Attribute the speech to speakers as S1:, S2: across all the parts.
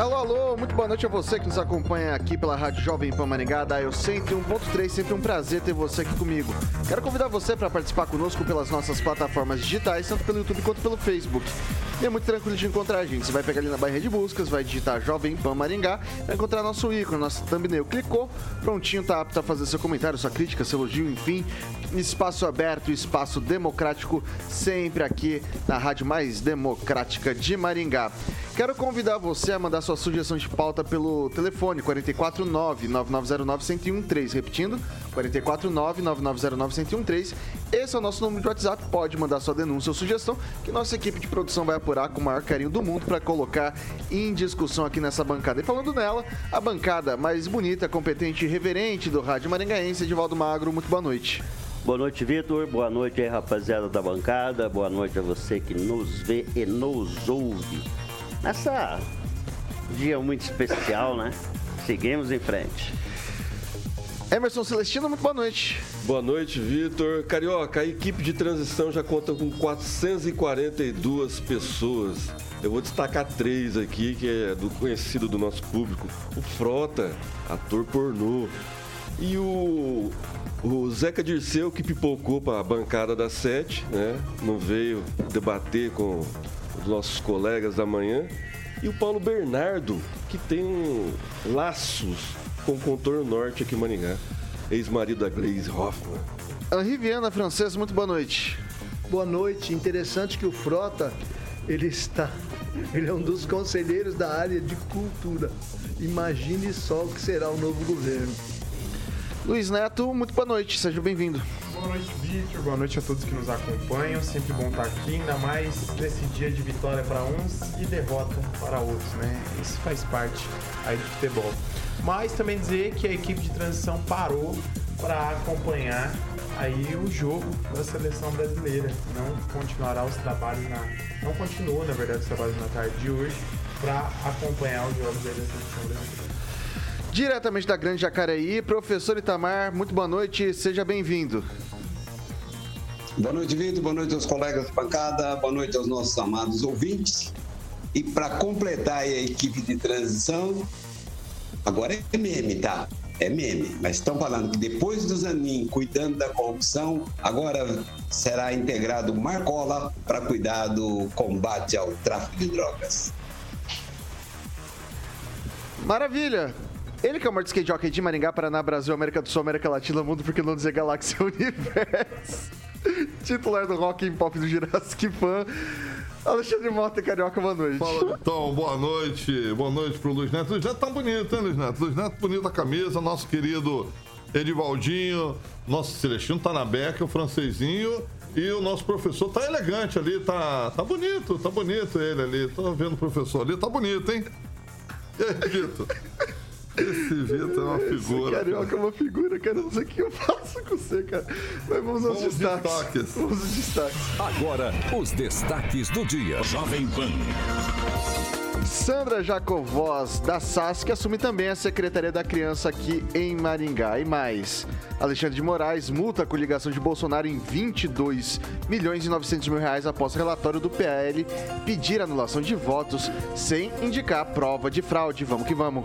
S1: Alô, alô, muito boa noite a você que nos acompanha aqui pela Rádio Jovem Pan Maringá, da Eu 101.3, sempre um prazer ter você aqui comigo. Quero convidar você para participar conosco pelas nossas plataformas digitais, tanto pelo YouTube quanto pelo Facebook. E é muito tranquilo de encontrar a gente. Você vai pegar ali na barra de buscas, vai digitar Jovem Pan Maringá, vai encontrar nosso ícone, nosso thumbnail. Clicou, prontinho, tá apto a fazer seu comentário, sua crítica, seu elogio, enfim. Espaço aberto, espaço democrático, sempre aqui na rádio mais democrática de Maringá. Quero convidar você a mandar sua sugestão de pauta pelo telefone 449-9909-1013. Repetindo, 449-9909-1013. Esse é o nosso número de WhatsApp. Pode mandar sua denúncia ou sugestão que nossa equipe de produção vai com o maior carinho do mundo para colocar em discussão aqui nessa bancada. E falando nela, a bancada mais bonita, competente e reverente do Rádio Maringaense, Edivaldo Magro. Muito boa noite.
S2: Boa noite, Vitor. Boa noite aí, rapaziada da bancada. Boa noite a você que nos vê e nos ouve nessa dia muito especial, né? Seguimos em frente.
S1: Emerson Celestino, muito boa noite.
S3: Boa noite, Vitor. Carioca, a equipe de transição já conta com 442 pessoas. Eu vou destacar três aqui, que é do conhecido do nosso público. O Frota, ator pornô. E o, o Zeca Dirceu, que pipocou para a bancada da Sete, né? Não veio debater com os nossos colegas da manhã. E o Paulo Bernardo, que tem um laços com o contorno norte aqui em Maningá. Ex-marido da Glaze Hoffman.
S1: Henri Viana, francês, muito boa noite.
S4: Boa noite. Interessante que o Frota, ele está... Ele é um dos conselheiros da área de cultura. Imagine só o que será o novo governo.
S1: Luiz Neto, muito boa noite. Seja bem-vindo.
S5: Boa noite, Victor. Boa noite a todos que nos acompanham. Sempre bom estar aqui, ainda mais nesse dia de vitória para uns e derrota para outros, né? Isso faz parte aí do futebol. Mas também dizer que a equipe de transição parou para acompanhar aí o jogo da seleção brasileira. Não continuará os trabalhos na. Não continua, na verdade, os trabalhos na tarde de hoje para acompanhar os jogos da seleção brasileira.
S1: Diretamente da Grande Jacareí, professor Itamar, muito boa noite, seja bem-vindo.
S6: Boa noite, Vitor. Boa noite aos colegas de bancada. Boa noite aos nossos amados ouvintes. E para completar a equipe de transição, agora é meme, tá? É meme. Mas estão falando que depois do Zanin cuidando da corrupção, agora será integrado Marcola para cuidar do combate ao tráfico de drogas.
S1: Maravilha! Ele que é o maior skate de Maringá, Paraná, Brasil, América do Sul, América Latina, Mundo, porque não dizer Galáxia Universo. Titular do Rock and Pop do Jurassic Fan. Alexandre Mota, Carioca, boa noite.
S7: Fala, então, boa noite. Boa noite pro Luiz Neto. Luiz Neto tá bonito, hein, Luiz Neto? Luiz Neto bonito a camisa, nosso querido Edivaldinho, nosso Celestino tá na beca, o francesinho. E o nosso professor tá elegante ali, tá, tá bonito, tá bonito ele ali. Tô vendo o professor ali, tá bonito, hein? E aí, Vitor? Esse Vitor é uma figura.
S1: Esse carioca é uma figura, cara. Não sei o que eu faço com você, cara. Mas vamos aos
S7: Vamos
S1: destaques.
S7: destaques.
S1: Vamos aos destaques.
S8: Agora, os destaques do dia. Jovem Pan.
S1: Sandra Jacovós, da SAS, que assume também a Secretaria da Criança aqui em Maringá. E mais, Alexandre de Moraes multa a coligação de Bolsonaro em 22 milhões e 900 mil reais após relatório do PL pedir anulação de votos sem indicar prova de fraude. Vamos que vamos.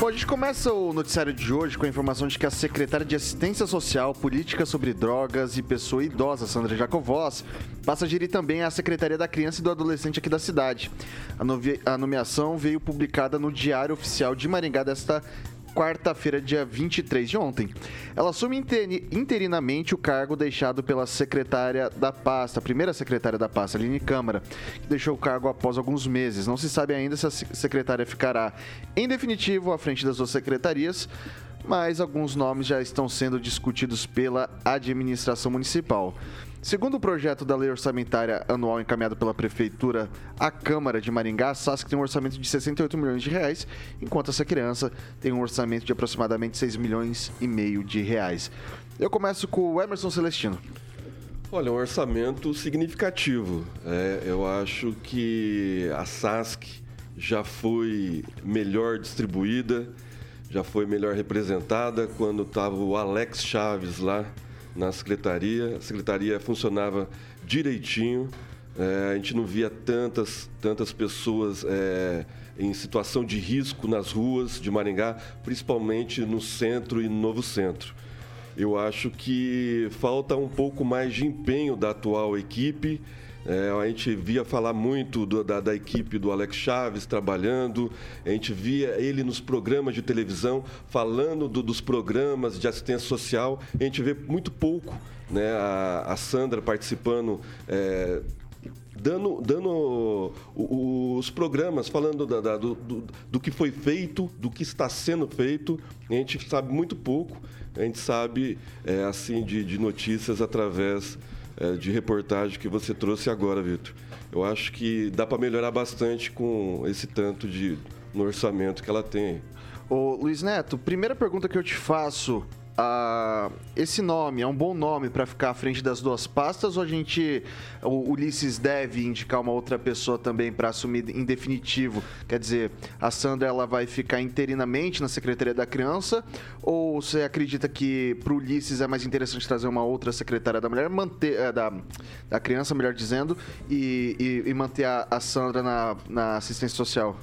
S1: Bom, a gente começa o noticiário de hoje com a informação de que a secretária de Assistência Social, Política sobre Drogas e Pessoa Idosa, Sandra Jacovós, passa a gerir também a Secretaria da Criança e do Adolescente aqui da cidade. A, nomeação veio publicada no Diário Oficial de Maringá desta quarta-feira, dia 23 de ontem. Ela assume interi- interinamente o cargo deixado pela secretária da pasta, a primeira secretária da pasta, Aline Câmara, que deixou o cargo após alguns meses. Não se sabe ainda se a se- secretária ficará, em definitivo, à frente das duas secretarias, mas alguns nomes já estão sendo discutidos pela administração municipal. Segundo o projeto da lei orçamentária anual encaminhado pela Prefeitura à Câmara de Maringá, a SASC tem um orçamento de 68 milhões de reais, enquanto essa criança tem um orçamento de aproximadamente 6 milhões e meio de reais. Eu começo com o Emerson Celestino.
S3: Olha, um orçamento significativo. É, eu acho que a SASC já foi melhor distribuída, já foi melhor representada quando estava o Alex Chaves lá na secretaria. A secretaria funcionava direitinho. É, a gente não via tantas, tantas pessoas é, em situação de risco nas ruas de Maringá, principalmente no centro e no novo centro. Eu acho que falta um pouco mais de empenho da atual equipe. É, a gente via falar muito do- da, da equipe do Alex Chaves trabalhando, a gente via ele nos programas de televisão falando do- dos programas de assistência social, a gente vê muito pouco né, a, a Sandra participando. é, dando, dando os programas, falando da- da- do, do- do que foi feito, do que está sendo feito. A gente sabe muito pouco, a gente sabe é, assim de, de notícias através de reportagem que você trouxe agora, Vitor. Eu acho que dá para melhorar bastante com esse tanto de no orçamento que ela tem.
S1: Ô, Luiz Neto, primeira pergunta que eu te faço. Ah, esse nome é um bom nome para ficar à frente das duas pastas ou a gente, o Ulisses deve indicar uma outra pessoa também para assumir em definitivo? Quer dizer, a Sandra ela vai ficar interinamente na Secretaria da Criança ou você acredita que para o Ulisses é mais interessante trazer uma outra secretária da mulher, manter eh, da, da criança, melhor dizendo, e, e- e manter a, a Sandra na, na assistência social?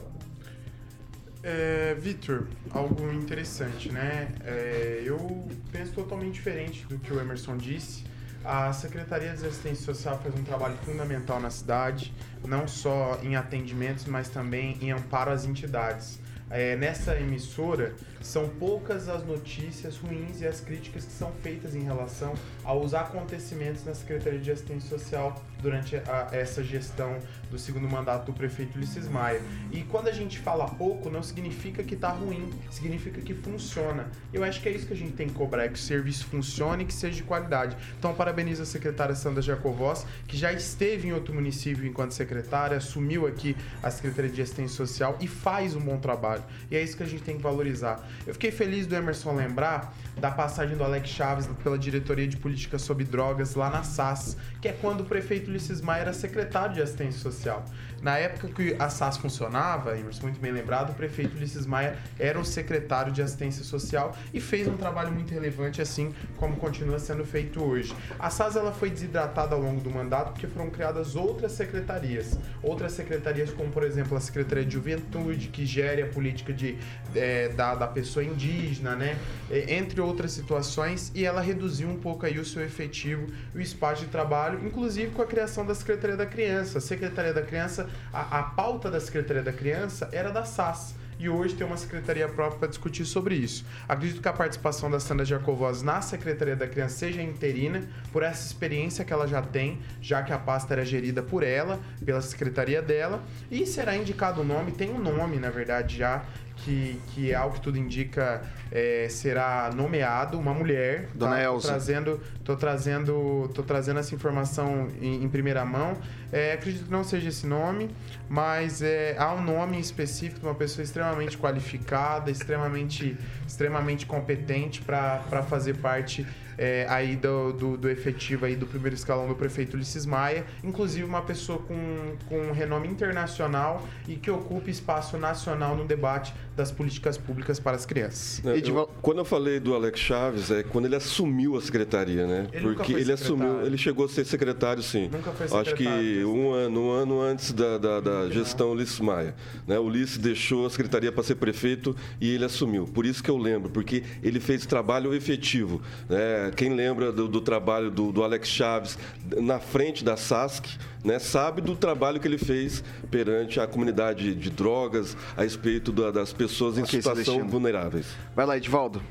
S5: É, Vitor, algo interessante, né? É, eu penso totalmente diferente do que o Emerson disse. A Secretaria de Assistência Social faz um trabalho fundamental na cidade, não só em atendimentos, mas também em amparo às entidades. É, nessa emissora, são poucas as notícias ruins e as críticas que são feitas em relação aos acontecimentos na Secretaria de Assistência Social durante a- essa gestão do segundo mandato do prefeito Ulisses Maia. E quando a gente fala pouco, não significa que tá ruim, significa que funciona. Eu acho que é isso que a gente tem que cobrar, é que o serviço funcione e que seja de qualidade. Então, parabenizo a secretária Sandra Jacovós, que já esteve em outro município enquanto secretária, assumiu aqui a Secretaria de Assistência Social e faz um bom trabalho. E é isso que a gente tem que valorizar. Eu fiquei feliz do Emerson lembrar da passagem do Alex Chaves pela Diretoria de Política sobre Drogas lá na SAS, que é quando o prefeito Ulisses Maia era secretário de Assistência Social. Na época que a SAS funcionava, Emerson, muito bem lembrado, o prefeito Ulisses Maia era o secretário de Assistência Social e fez um trabalho muito relevante, assim como continua sendo feito hoje. A SAS ela foi desidratada ao longo do mandato porque foram criadas outras secretarias. Outras secretarias, como por exemplo a Secretaria de Juventude, que gere a política de, eh, da, da pessoa indígena, né? Eh, Entre outras situações, e ela reduziu um pouco aí o seu efetivo, o espaço de trabalho, inclusive com a criação da Secretaria da Criança. A Secretaria da Criança, a, a pauta da Secretaria da Criança era da SAS. E hoje tem uma secretaria própria para discutir sobre isso. Acredito que a participação da Sandra Jacovós na Secretaria da Criança seja interina, por essa experiência que ela já tem, já que a pasta era gerida por ela, pela secretaria dela, e será indicado o nome, tem um nome, na verdade, já, que, que ao que tudo indica é, será nomeado uma mulher.
S1: Dona
S5: Tô
S1: Elza.
S5: trazendo, tô trazendo, tô trazendo essa informação em, em primeira mão. É, acredito que não seja esse nome, mas é, há um nome específico de uma pessoa extremamente qualificada, extremamente, extremamente competente para fazer parte é, aí do, do, do, efetivo aí do primeiro escalão do prefeito Ulisses Maia, inclusive uma pessoa com, com renome internacional e que ocupa espaço nacional no debate das políticas públicas para as crianças.
S3: Eu, quando eu falei do Alex Chaves, é quando ele assumiu a secretaria, né?
S5: Ele
S3: Porque ele assumiu, ele chegou a ser secretário, sim.
S5: Nunca foi secretário.
S3: Acho que um ano, um ano antes da, da, da gestão Ulisses Maia. Né? O Ulisses deixou a secretaria para ser prefeito e ele assumiu. Por isso que eu lembro, porque ele fez trabalho efetivo. Né? Quem lembra do, do trabalho do, do, Alex Chaves na frente da SASC, né? sabe do trabalho que ele fez perante a comunidade de drogas, a respeito da, das pessoas em okay, situação vulneráveis.
S1: Vai lá, Edvaldo.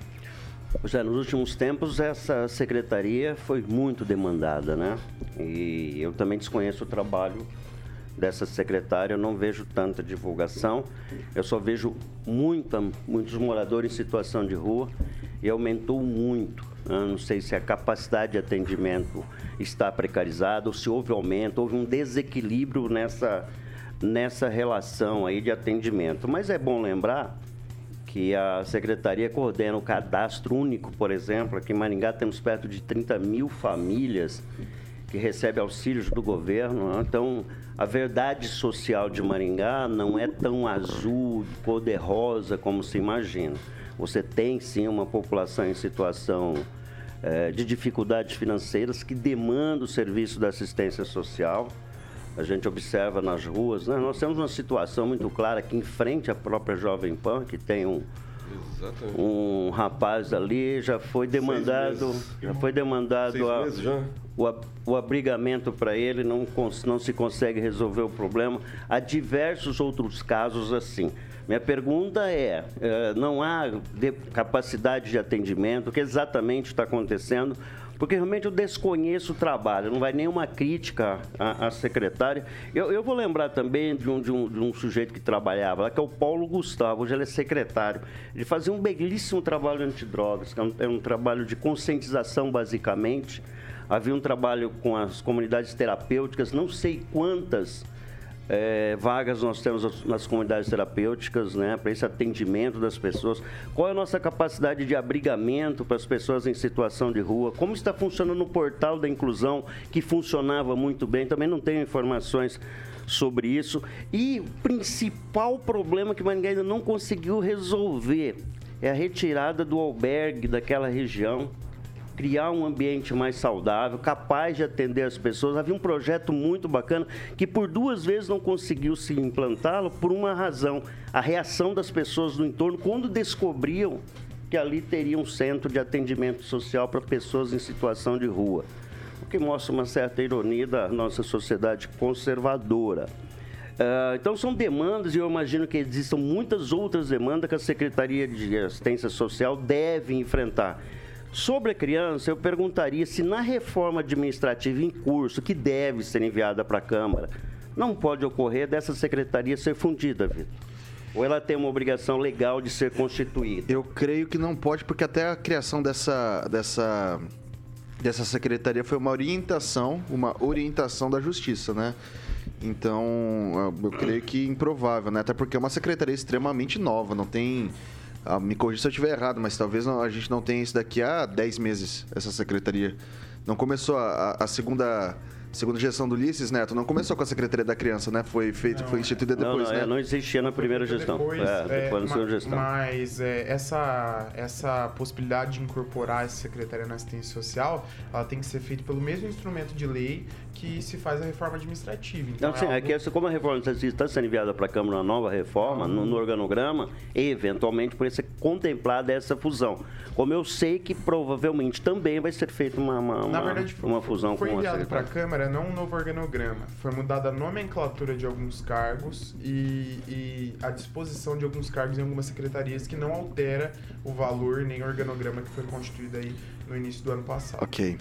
S2: Pois é, nos últimos tempos essa secretaria foi muito demandada, né? E eu também desconheço o trabalho dessa secretária, eu não vejo tanta divulgação, eu só vejo muita, muitos moradores em situação de rua e aumentou muito. Não sei se a capacidade de atendimento está precarizada ou se houve aumento, houve um desequilíbrio nessa, nessa relação aí de atendimento. Mas é bom lembrar que a secretaria coordena o cadastro único, por exemplo. Aqui em Maringá temos perto de 30 mil famílias que recebem auxílios do governo. Né? Então, a verdade social de Maringá não é tão azul, cor-de-rosa como se imagina. Você tem sim uma população em situação é, de dificuldades financeiras que demanda o serviço da assistência social. A gente observa nas ruas, né? nós temos uma situação muito clara aqui em frente à própria Jovem Pan, que tem um, Exatamente. um rapaz ali já foi demandado já foi demandado a, já? O, o abrigamento para ele não, não se consegue resolver o problema há diversos outros casos assim minha pergunta é, é não há capacidade de atendimento o que exatamente está acontecendo porque realmente eu desconheço o trabalho, não vai nenhuma crítica à, à secretária. Eu, eu, vou lembrar também de um, de, um, de um sujeito que trabalhava lá, que é o Paulo Gustavo, hoje ele é secretário. Ele fazia um belíssimo trabalho antidrogas, que é um, é um trabalho de conscientização, basicamente. Havia um trabalho com as comunidades terapêuticas, não sei quantas é, vagas nós temos nas comunidades terapêuticas, né, para esse atendimento das pessoas? Qual é a nossa capacidade de abrigamento para as pessoas em situação de rua? Como está funcionando o portal da inclusão, que funcionava muito bem? Também não tenho informações sobre isso. E o principal problema que Maringá ainda não conseguiu resolver é a retirada do albergue daquela região criar um ambiente mais saudável, capaz de atender as pessoas. Havia um projeto muito bacana que por duas vezes não conseguiu se implantá-lo por uma razão: a reação das pessoas do entorno quando descobriam que ali teria um centro de atendimento social para pessoas em situação de rua. O que mostra uma certa ironia da nossa sociedade conservadora. Uh, então são demandas e eu imagino que existam muitas outras demandas que a Secretaria de Assistência Social deve enfrentar. Sobre a criança, eu perguntaria se na reforma administrativa em curso, que deve ser enviada para a Câmara, não pode ocorrer dessa secretaria ser fundida, Vitor. Ou ela tem uma obrigação legal de ser constituída?
S1: Eu creio que não pode, porque até a criação dessa, dessa, dessa secretaria foi uma orientação, uma orientação da justiça, né? Então, eu creio que improvável, né? Até porque é uma secretaria extremamente nova, não tem ah, me corrija se eu estiver errado, mas talvez a gente não tenha isso daqui a 10 meses, essa secretaria. Não começou a, a segunda segunda gestão do Ulisses Neto, não começou com a Secretaria da Criança, né? Foi feito, não, foi instituída depois,
S2: não, não,
S1: né?
S2: É, não existia na primeira gestão. Depois, é, depois
S5: é, segunda gestão. Mas é, essa, essa possibilidade de incorporar essa Secretaria na Assistência Social, ela tem que ser feita pelo mesmo instrumento de lei que se faz a reforma administrativa.
S2: Então, não, sim, é, é que como a reforma administrativa está sendo enviada para a Câmara uma nova reforma, no, no, organograma, eventualmente por ser contemplada essa fusão. Como eu sei que provavelmente também vai ser feita uma, uma,
S5: Na verdade,
S2: foi, uma fusão
S5: foi com enviado para a Câmara não um novo organograma, foi mudada a nomenclatura de alguns cargos e, e a disposição de alguns cargos em algumas secretarias que não altera o valor nem o organograma que foi constituído aí no início do ano passado.
S1: Ok.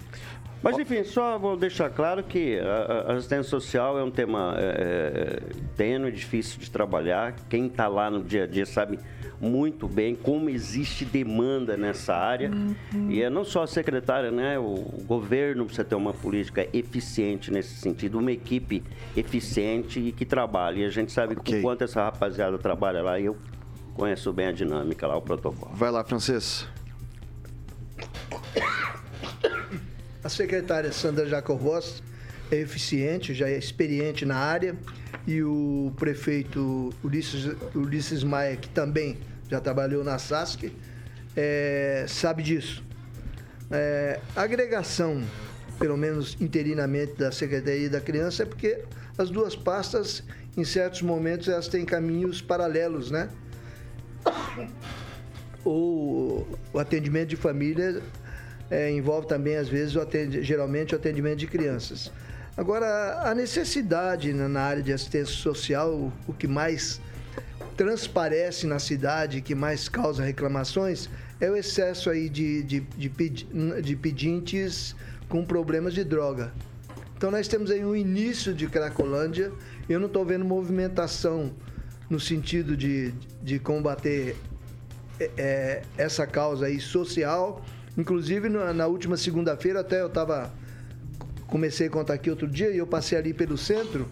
S2: Mas enfim, só vou deixar claro que a, assistência social é um tema é, é, tênue, difícil de trabalhar. Quem está lá no dia a dia sabe muito bem como existe demanda nessa área. Uhum. E é não só a secretária, né? O governo precisa ter uma política eficiente nesse sentido, uma equipe eficiente e que trabalhe. E a gente sabe okay. o quanto essa rapaziada trabalha lá e eu conheço bem a dinâmica lá, o protocolo.
S1: Vai lá, Francês.
S4: a secretária Sandra Jacobos é eficiente, já é experiente na área, e o prefeito Ulisses, Ulisses Maia, que também já trabalhou na SASC, é, sabe disso. É, agregação, pelo menos interinamente, da Secretaria da Criança é porque as duas pastas, em certos momentos, elas têm caminhos paralelos, né? Ou o atendimento de família é, envolve também, às vezes, o atend... geralmente o atendimento de crianças. Agora, a necessidade na área de assistência social, o que mais transparece na cidade, que mais causa reclamações, é o excesso aí de, de, de, de pedintes com problemas de droga. Então nós temos aí um início de Cracolândia. Eu não estou vendo movimentação no sentido de, de combater é, é essa causa aí social. Inclusive na, na última segunda-feira até eu estava comecei a contar aqui outro dia e eu passei ali pelo centro,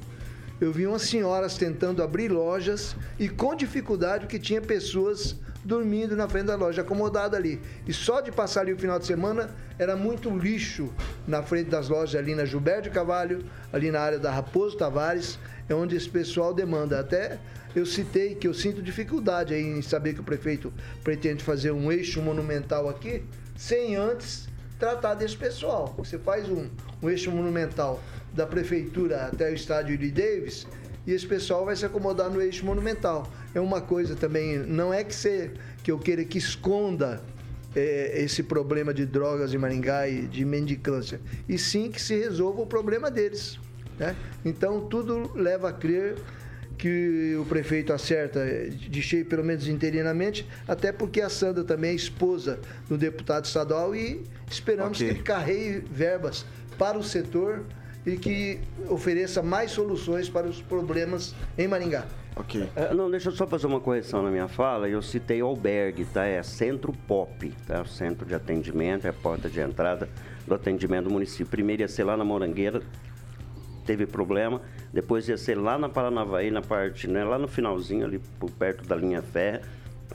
S4: eu vi umas senhoras tentando abrir lojas e com dificuldade porque tinha pessoas dormindo na frente da loja, acomodada ali. E só de passar ali o final de semana era muito lixo na frente das lojas ali na Gilberto Cavalho, ali na área da Raposo Tavares, é onde esse pessoal demanda. Até eu citei que eu sinto dificuldade em saber que o prefeito pretende fazer um eixo monumental aqui, sem antes tratar desse pessoal. Você faz um, um eixo monumental da prefeitura até o estádio de Davis e esse pessoal vai se acomodar no eixo monumental. É uma coisa também, não é que, você, que eu queira que esconda é, esse problema de drogas em Maringá e de mendicância, e sim que se resolva o problema deles. Né? Então, tudo leva a crer que o prefeito acerta de cheio, pelo menos interinamente, até porque a Sandra também é esposa do deputado estadual e esperamos okay. que ele carreie verbas para o setor e que ofereça mais soluções para os problemas em Maringá.
S2: Ok. É, não, deixa eu só fazer uma correção na minha fala. Eu citei albergue, tá? É Centro POP, tá? O centro de atendimento, é a porta de entrada do atendimento do município. Primeiro ia ser lá na Morangueira, teve problema. Depois ia ser lá na Paranavaí, na parte, né? Lá no finalzinho, ali por perto da linha férrea.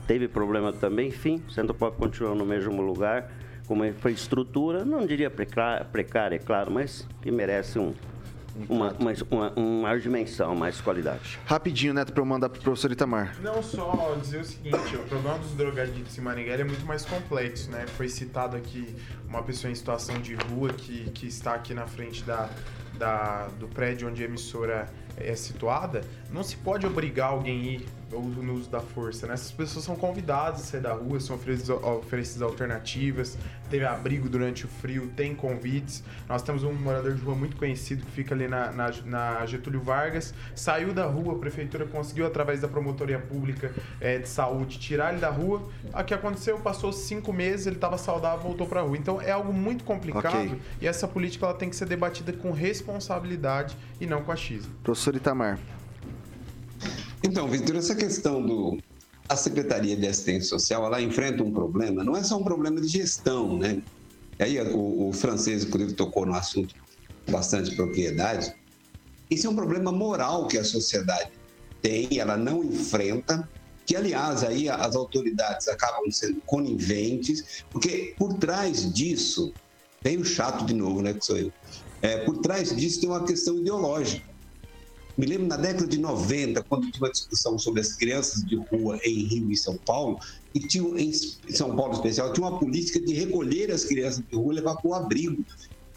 S2: Teve problema também. Enfim, o Centro POP continuou no mesmo lugar com uma infraestrutura, não diria precária, é claro, mas que merece um, uma, uma, uma, uma dimensão, mais qualidade.
S1: Rapidinho, Neto, para eu mandar para o professor Itamar.
S5: Não só dizer o seguinte, o problema dos drogaditos em Maringá é muito mais complexo, né? Foi citado aqui uma pessoa em situação de rua que, que está aqui na frente da, da, do prédio onde a emissora é situada, não se pode obrigar alguém a ir no uso da força, né? Essas pessoas são convidadas a sair da rua, são oferecidas alternativas, teve abrigo durante o frio, tem convites. Nós temos um morador de rua muito conhecido que fica ali na, na, na Getúlio Vargas, saiu da rua, a prefeitura conseguiu, através da promotoria pública é, de saúde, tirar ele da rua. O que aconteceu? Passou cinco meses, ele estava saudável, voltou para a rua. Então é algo muito complicado okay. e essa política ela tem que ser debatida com responsabilidade e não com achismo.
S1: Professor Itamar.
S6: Então, Vitor, essa questão do a Secretaria de Assistência Social, ela enfrenta um problema, não é só um problema de gestão, né? Aí o, o francês, inclusive, tocou no assunto com bastante propriedade. Isso é um problema moral que a sociedade tem, ela não enfrenta, que aliás aí as autoridades acabam sendo coniventes, porque por trás disso, vem o chato de novo, né, que sou eu. É, por trás disso tem uma questão ideológica. Me lembro na década de 90, quando tinha uma discussão sobre as crianças de rua em Rio e São Paulo, e tinha, em São Paulo especial, tinha uma política de recolher as crianças de rua e levar para o abrigo.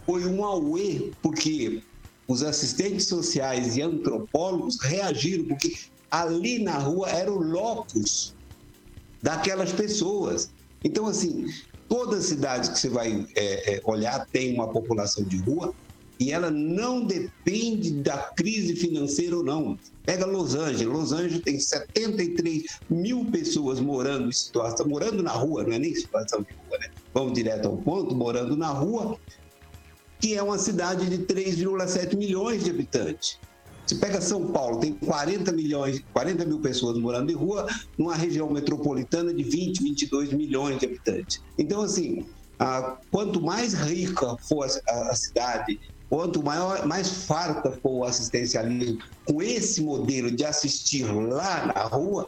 S6: Foi um auê, porque os assistentes sociais e antropólogos reagiram, porque ali na rua era o locus daquelas pessoas. Então, assim, toda cidade que você vai é, é, olhar tem uma população de rua, e ela não depende da crise financeira ou não. Pega Los Angeles. Los Angeles tem 73 mil pessoas morando em situação, morando na rua, não é nem situação de rua, né? Vamos direto ao ponto, morando na rua, que é uma cidade de 3,7 milhões de habitantes. Se pega São Paulo, tem 40 milhões, 40 mil pessoas morando em rua, numa região metropolitana de 20, 22 milhões de habitantes. Então, assim, quanto mais rica for a cidade Quanto maior, mais farta for o assistencialismo com esse modelo de assistir lá na rua,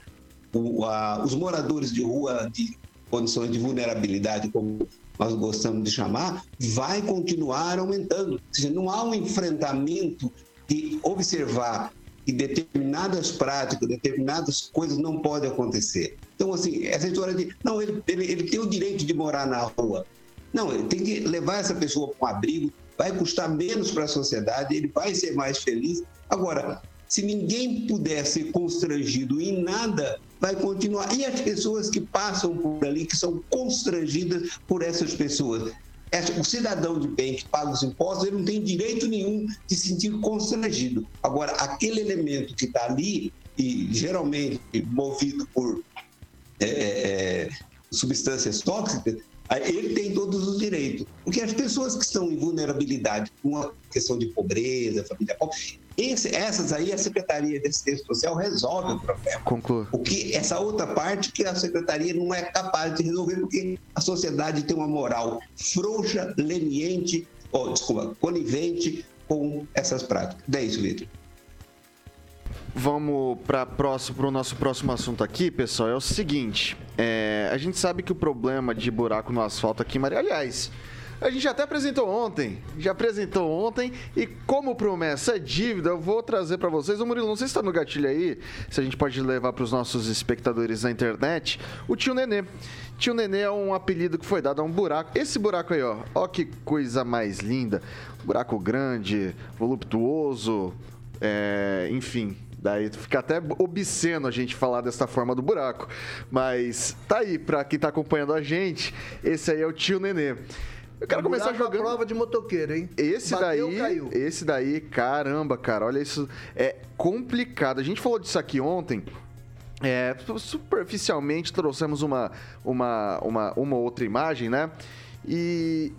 S6: o, a, os moradores de rua de condições de vulnerabilidade, como nós gostamos de chamar, vai continuar aumentando. Ou seja, não há um enfrentamento de observar que determinadas práticas, determinadas coisas não podem acontecer. Então, assim, essa história de, não, ele, ele, ele tem o direito de morar na rua. Não, ele tem que levar essa pessoa para um abrigo, vai custar menos para a sociedade, ele vai ser mais feliz. Agora, se ninguém puder ser constrangido em nada, vai continuar. E as pessoas que passam por ali, que são constrangidas por essas pessoas. O cidadão de bem que paga os impostos, ele não tem direito nenhum de se sentir constrangido. Agora, aquele elemento que está ali, e geralmente movido por é, é, substâncias tóxicas, ele tem todos os direitos. Porque as pessoas que estão em vulnerabilidade, com a questão de pobreza, família pobre, esse, essas aí a Secretaria de Assistência Social resolve o problema.
S1: Conclua.
S6: O que essa outra parte que a Secretaria não é capaz de resolver porque a sociedade tem uma moral frouxa, leniente, ou desculpa, conivente com essas práticas. É isso, Vitor.
S1: Vamos para o nosso próximo assunto aqui, pessoal. É o seguinte: é, a gente sabe que o problema de buraco no asfalto aqui, Maria, aliás, a gente até apresentou ontem, já apresentou ontem, e como promessa é dívida, eu vou trazer para vocês. O Murilo, não sei se está no gatilho aí, se a gente pode levar para os nossos espectadores na internet, o tio Nenê. Tio Nenê é um apelido que foi dado a um buraco. Esse buraco aí, ó, ó que coisa mais linda. Buraco grande, voluptuoso, é, enfim, Daí fica até obsceno a gente falar dessa forma do buraco. Mas tá aí, pra quem tá acompanhando a gente, esse aí é o tio Nenê. Eu quero começar jogando.
S4: prova de motoqueiro, hein?
S1: Esse Bateu, daí, caiu. esse daí, caramba, cara, olha isso, é complicado. A gente falou disso aqui ontem. É, superficialmente trouxemos uma, uma, uma, uma outra imagem, né? E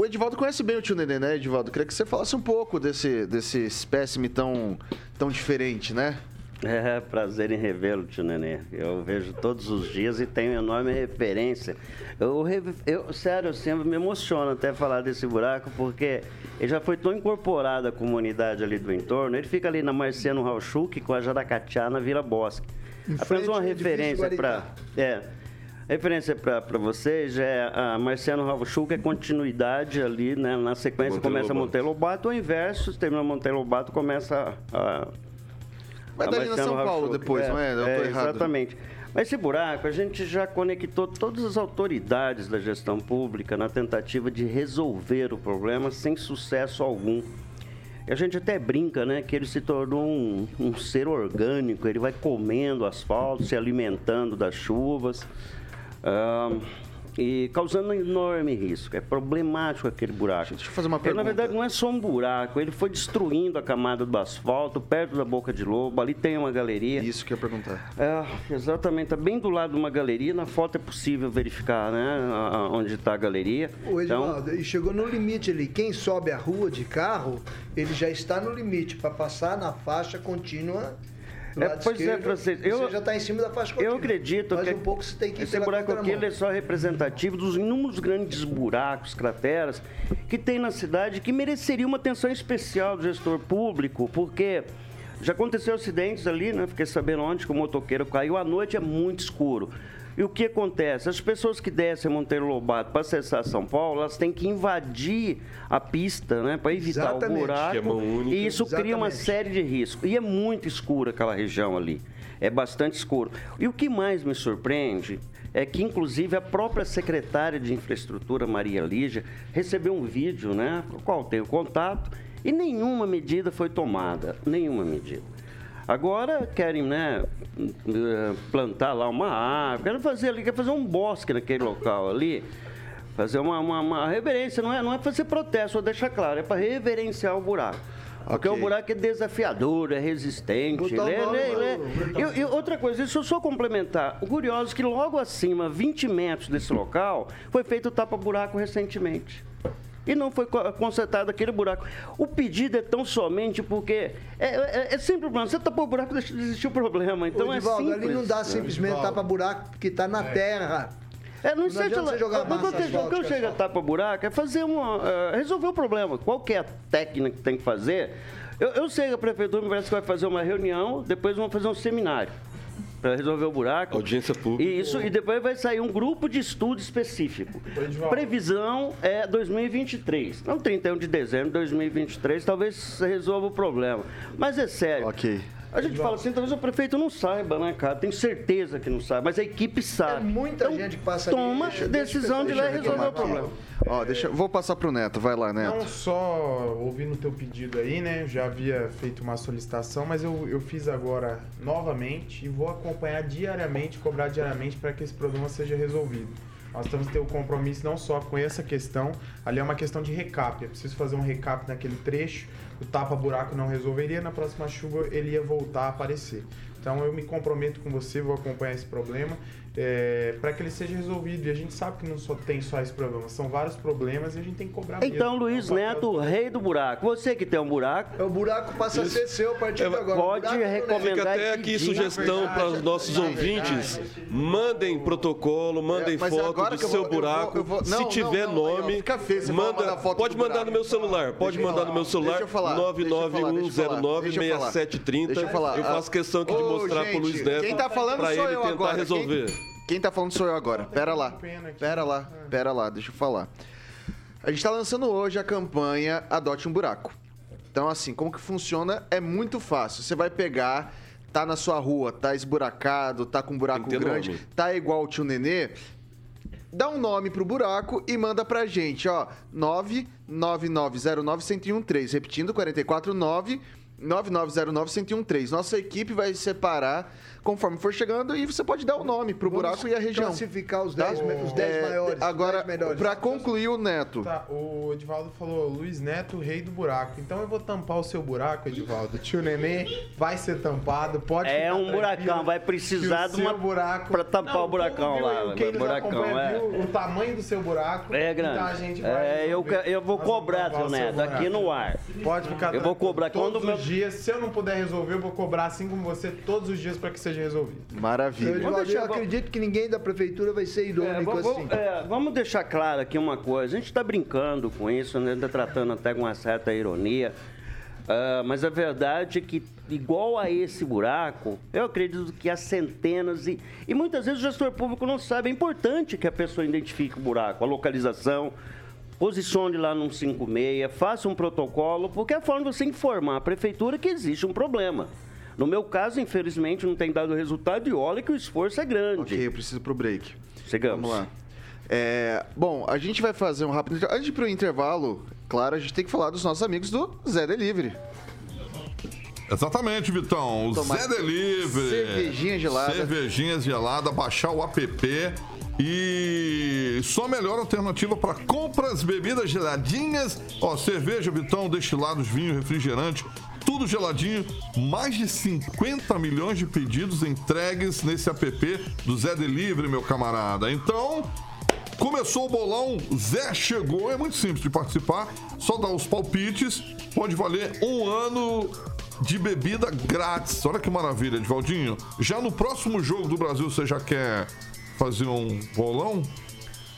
S1: o Edivaldo conhece bem o tio Nenê, né, Edivaldo? Queria que você falasse um pouco desse, desse espécime tão, tão diferente, né?
S2: É, prazer em revê-lo, tio Nenê. Eu vejo todos os dias e tenho enorme referência. Eu, eu, sério, eu sempre me emociono até falar desse buraco, porque ele já foi tão incorporado à comunidade ali do entorno. Ele fica ali na Marciano Rauchuk com a Jaracatiá na Vila Bosque. Apenas uma referência para. É, referência para vocês é a Marciano Rauchuk, que é continuidade ali, né? Na sequência Monteiro começa Lobato. Monteiro Lobato, o inverso, termina Monteiro Lobato, começa a
S1: Vai dar na São Paulo depois,
S2: é,
S1: não é?
S2: Eu é, Exatamente. Mas esse buraco, a gente já conectou todas as autoridades da gestão pública na tentativa de resolver o problema sem sucesso algum. E a gente até brinca, né, que ele se tornou um, um ser orgânico, ele vai comendo asfalto, se alimentando das chuvas. Uh, e causando um enorme risco. É problemático aquele buraco.
S1: Deixa eu fazer uma pergunta.
S2: Ele, na verdade, não é só um buraco, ele foi destruindo a camada do asfalto, perto da boca de lobo. Ali tem uma galeria.
S1: Isso que eu ia perguntar.
S2: É, exatamente, está bem do lado de uma galeria. Na foto é possível verificar né, onde está a galeria.
S4: O Edvaldo, então... e chegou no limite ali. Quem sobe a rua de carro, ele já está no limite para passar na faixa contínua
S2: é, pois é, esquerdo, é, francês. Eu,
S4: você já está em cima da faixa contínua.
S2: Eu acredito
S4: Mas
S2: que
S4: um pouco você tem que
S2: esse buraco aqui é só representativo dos inúmeros grandes buracos, crateras que tem na cidade que mereceria uma atenção especial do gestor público, porque já aconteceu acidentes ali, né? Fiquei sabendo onde que o motoqueiro caiu. À noite é muito escuro. E o que acontece? As pessoas que descem Monteiro Lobato para acessar São Paulo, elas têm que invadir a pista, né? Para evitar Exatamente. o buraco. É e isso Exatamente. cria uma série de riscos. E é muito escuro aquela região ali. É bastante escuro. E o que mais me surpreende é que, inclusive, a própria secretária de Infraestrutura, Maria Lígia, recebeu um vídeo, né? Com o qual tenho contato, e nenhuma medida foi tomada. Nenhuma medida. Agora querem, né, plantar lá uma árvore, querem fazer ali, querem fazer um bosque naquele local ali. Fazer uma, uma, uma reverência, não é, não é fazer protesto, vou deixar claro, é para reverenciar o buraco. Porque okay. o buraco é desafiador, é resistente. Lê, lê, lê. E, e, outra coisa, deixa eu só complementar. O curioso é que logo acima, 20 metros desse local, foi feito o tapa-buraco recentemente e não foi consertado aquele buraco. O pedido é tão somente porque é, é, é sempre o problema. Você tapou o buraco, deixa de existir o problema. Então Ô, Divaldo, é simples.
S4: ali não dá simplesmente tapa buraco porque está na é. terra.
S2: É, não, não seja lá. Jogar massa o que eu chego a tapa buraco é fazer uma. Uh, resolver o problema. Qual que é a técnica que tem que fazer? Eu, eu sei que a prefeitura me parece que vai fazer uma reunião, depois vão fazer um seminário. Para resolver o buraco.
S3: Audiência pública.
S2: E isso, e depois vai sair um grupo de estudo específico. Previsão é 2023. Não 31 de dezembro de 2023, talvez resolva o problema. Mas é sério.
S1: Ok.
S2: A gente fala assim, talvez o prefeito não saiba, né, cara? Tenho certeza que não sabe, mas a equipe sabe.
S4: É muita
S2: Então,
S4: gente que passa
S2: Toma
S4: ali, deixa- deixa
S2: decisão de lá resolver o problema.
S1: Ó, deixa, vou passar pro Neto. Vai lá, Neto.
S5: Não só ouvindo o teu pedido aí, né? Já havia feito uma solicitação, mas eu, eu fiz agora novamente e vou acompanhar diariamente, cobrar diariamente para que esse problema seja resolvido. Nós temos que ter o compromisso não só com essa questão, ali é uma questão de recap. É preciso fazer um recap naquele trecho. O tapa-buraco não resolveria, na próxima chuva ele ia voltar a aparecer. Então eu me comprometo com você, vou acompanhar esse problema para que ele seja resolvido. E a gente sabe que não só tem só esse problema, são vários problemas e a gente tem que cobrar
S2: Então,
S5: mesmo.
S2: Luiz
S5: É papel
S2: Neto, rei do buraco. Você que tem um buraco,
S4: O buraco passa a ser seu a partir de agora.
S2: pode
S4: buraco é
S2: recomendar-.
S3: Fica até aqui sugestão para os nossos
S5: na
S3: ouvintes.
S5: verdade.
S3: Mandem protocolo, mandem
S1: É,
S3: foto do
S1: eu
S3: seu
S1: vou- eu vou-
S3: buraco.
S1: eu vou-
S3: Se
S1: não,
S3: tiver
S1: não, não,
S3: nome,
S1: fica feio
S3: manda,
S1: mandar
S3: pode mandar
S1: buraco.
S3: no meu celular. Pode
S1: Deixa eu
S3: mandar
S1: falar,
S3: no meu celular.
S1: deixa eu falar, deixa eu falar, deixa eu falar, deixa eu falar.
S3: 991096730.
S1: Deixa eu falar.
S3: Eu faço questão aqui de Mostrar pro
S1: gente,
S3: Luiz Neto.
S1: Quem tá falando
S3: pra
S1: sou
S3: ele
S1: eu
S3: tentar
S1: agora. Quem-
S3: resolver.
S1: Quem, tá falando sou eu agora. Pera lá. Pera lá. Pera lá, deixa eu falar. A gente tá lançando hoje a campanha Adote um Buraco. Então, assim, como que funciona? É muito fácil. Você vai pegar, tá na sua rua, tá esburacado, tá com um buraco grande,
S3: nome.
S1: tá igual o tio Nenê, dá um nome pro buraco e manda pra gente, ó. 99909-1013. Repetindo, 449 9909-1013. Nossa equipe vai separar conforme for chegando e você pode dar o nome pro
S4: Vamos
S1: buraco e a região.
S4: Classificar os
S1: Tá?
S4: 10 me- os 10
S1: É,
S4: maiores.
S1: Agora,
S4: 10 melhores.
S1: pra concluir o Neto.
S5: Tá, o Edivaldo falou, Luiz Neto, rei do buraco. Então eu vou tampar o seu buraco, Edivaldo. Tio Nenê vai ser tampado, pode
S2: É um buracão, vai precisar
S5: o
S2: de uma-
S5: seu buraco...
S2: pra tampar o buracão lá,
S5: Quem
S2: buracão, é.
S5: viu o tamanho do seu buraco.
S2: é grande.
S5: Então a gente vai
S2: É, eu, eu vou cobrar, seu
S5: o
S2: Neto, aqui no ar.
S5: Pode ficar
S2: Eu vou cobrar
S5: todos
S2: quando meu-
S5: os dias. Se eu não puder resolver, eu vou cobrar assim como você todos os dias para que seja resolvido.
S4: Eu,
S1: Maravilha.
S2: Deixar-
S4: eu acredito que ninguém da prefeitura vai ser
S2: É,
S4: irônico
S2: vamos,
S4: assim.
S2: é, vamos deixar claro aqui uma coisa. A gente está brincando com isso, né? Tá tratando até com uma certa ironia. Ah, mas a verdade é que, igual a esse buraco, eu acredito que há centenas e, e muitas vezes o gestor público não sabe. É importante que a pessoa identifique o buraco, a localização, posicione lá no 56, faça um protocolo, porque é a forma de você informar a prefeitura que existe um problema. No meu caso, infelizmente, não tem dado resultado e olha que o esforço é grande.
S1: Ok, eu preciso pro break.
S2: Chegamos.
S1: Vamos lá. É, bom, a gente vai fazer um rápido. Antes de ir pro intervalo, claro, a gente tem que falar dos nossos amigos do Zé Delivery.
S7: Exatamente, Vitão. O
S1: Tomar
S7: Zé Delivery.
S1: cervejinha gelada.
S7: Cervejinha gelada, baixar o app e sua melhor alternativa para compras, bebidas geladinhas. Ó, cerveja, Vitão, destilados, vinho, refrigerante, tudo geladinho. Mais de 50 milhões de pedidos entregues nesse app do Zé Delivery, meu camarada. Então, Começou o bolão, Zé chegou, é muito simples de participar, só dá os palpites, pode valer um ano de bebida grátis. Olha que maravilha, Edvaldinho. Já no próximo jogo do Brasil, você já quer fazer um bolão?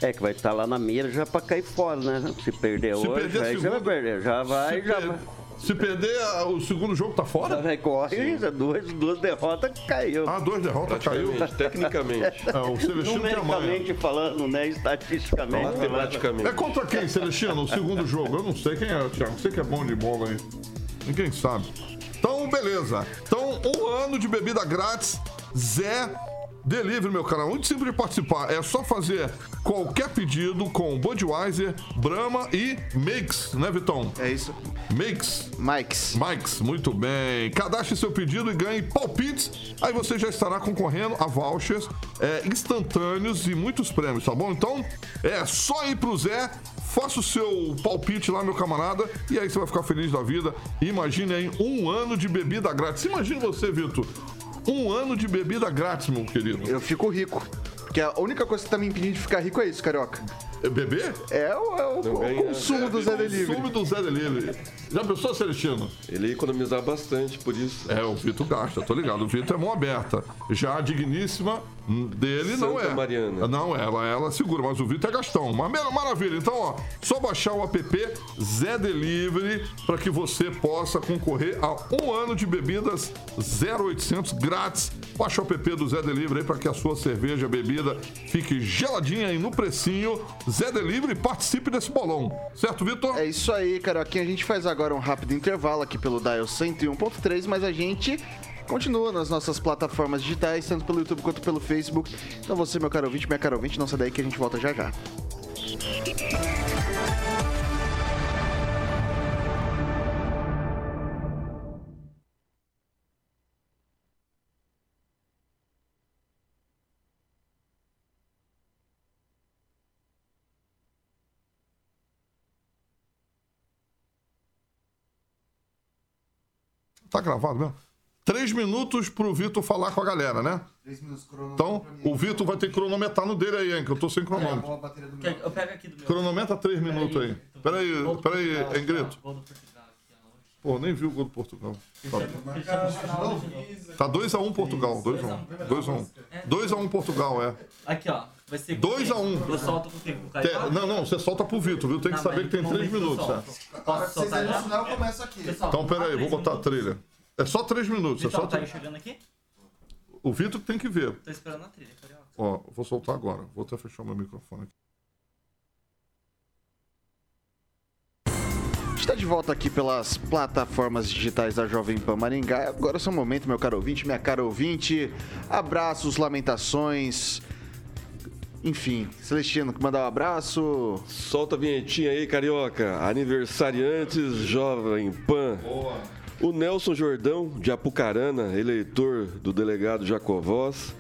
S2: É que vai estar lá na mira já pra cair fora, né? Se perder
S7: Se
S2: hoje,
S7: perder
S2: aí você vai
S7: segunda-
S2: perder. Já vai, já
S7: per-
S2: vai.
S7: Se perder, a- o segundo jogo tá
S2: Já
S7: fora?
S2: vai corre, isso, duas, duas derrotas caiu.
S7: Ah, dois derrotas, caiu.
S3: Tecnicamente,
S7: É, o Celestino tem.
S2: Numericamente falando, né? Estatisticamente.
S3: matematicamente.
S7: É contra quem, Celestino? O segundo jogo? Eu não sei quem é, Thiago. Você que é bom de bola aí. Ninguém sabe. Então, beleza. Então, um ano de bebida grátis. Zé Delivery, meu canal. Muito simples de participar. É só fazer qualquer pedido com Budweiser, Brahma e Mix, né, Vitão?
S1: É isso.
S7: Mix.
S1: Mikes.
S7: Mike's, muito bem. Cadastre seu pedido e ganhe palpites. Aí você já estará concorrendo a vouchers é, instantâneos e muitos prêmios, tá bom? Então, é só ir pro Zé, faça o seu palpite lá, meu camarada, e aí você vai ficar feliz da vida. Imagine aí um ano de bebida grátis. Imagine você, Vitor. Um ano de bebida grátis, meu querido.
S1: Eu fico rico. Porque a única coisa que tá me impedindo de ficar rico é isso, carioca.
S7: Bebê?
S1: É o, é o,
S3: Não
S1: o
S3: ganha.
S1: consumo do Zé Delivery.
S7: Consumo do Zé Delivery. Já pensou, Celestino?
S3: Ele ia economizar bastante, por isso.
S7: É, o Vitor gasta, tô ligado. O Vitor é mão aberta. Já a digníssima dele não
S3: Santa
S7: é.
S3: Mariana.
S7: Não, ela, ela segura, mas o Vitor é gastão. Mas maravilha. Então, ó, só baixar o app Zé Delivery para que você possa concorrer a um ano de bebidas 0800 grátis. Baixa o app do Zé Delivery aí para que a sua cerveja, bebida fique geladinha aí no precinho. Zé Delivery, participe desse bolão. Certo, Vitor?
S1: É isso aí, Carioquinha. A gente faz agora um rápido intervalo aqui pelo Dial 101.3, mas a gente continua nas nossas plataformas digitais, tanto pelo YouTube quanto pelo Facebook. Então você, meu caro ouvinte, minha caro ouvinte, não sai daí que a gente volta já já.
S7: Tá gravado mesmo? Três minutos pro Vitor falar com a galera, né? Então, o Vitor vai ter que cronometrar no dele aí, hein? Que eu tô sem cronômetro.
S9: Eu pego aqui do meu.
S7: Cronometa três minutos aí. Peraí, peraí, Engrito.
S9: gol do Portugal aqui, ó.
S7: Pô, nem viu o gol do Portugal. Tá 2x1 Portugal, 2x1. 2x1. 2x1 Portugal, é.
S9: Aqui, ó. Vai ser.
S7: Dois a um.
S9: Eu solto com o tempo.
S7: Te- Não, não, você solta pro Vitor, viu? Tem que
S9: Não,
S7: saber que tem
S9: no
S7: três
S9: momento eu
S7: minutos,
S9: solto.
S7: né?
S9: Posso soltar já?
S1: eu começo aqui.
S9: Pessoal,
S7: Então, peraí,
S9: três
S7: vou botar a trilha. É só três minutos, é
S9: Vitor,
S7: só
S9: tá enxergando aqui?
S7: O Vitor que tem que ver.
S9: Tô esperando a trilha, carioca.
S7: Ó, vou soltar agora. Vou até fechar meu microfone aqui.
S1: Está de volta aqui pelas plataformas digitais da Jovem Pan Maringá. Agora é o seu momento, meu caro ouvinte, minha cara ouvinte. Abraços, lamentações. Enfim, Celestino, que mandar um abraço.
S3: Solta a vinhetinha aí, carioca. Aniversariantes Jovem Pan. O Nelson Jordão, de Apucarana, eleitor do delegado Jacovós.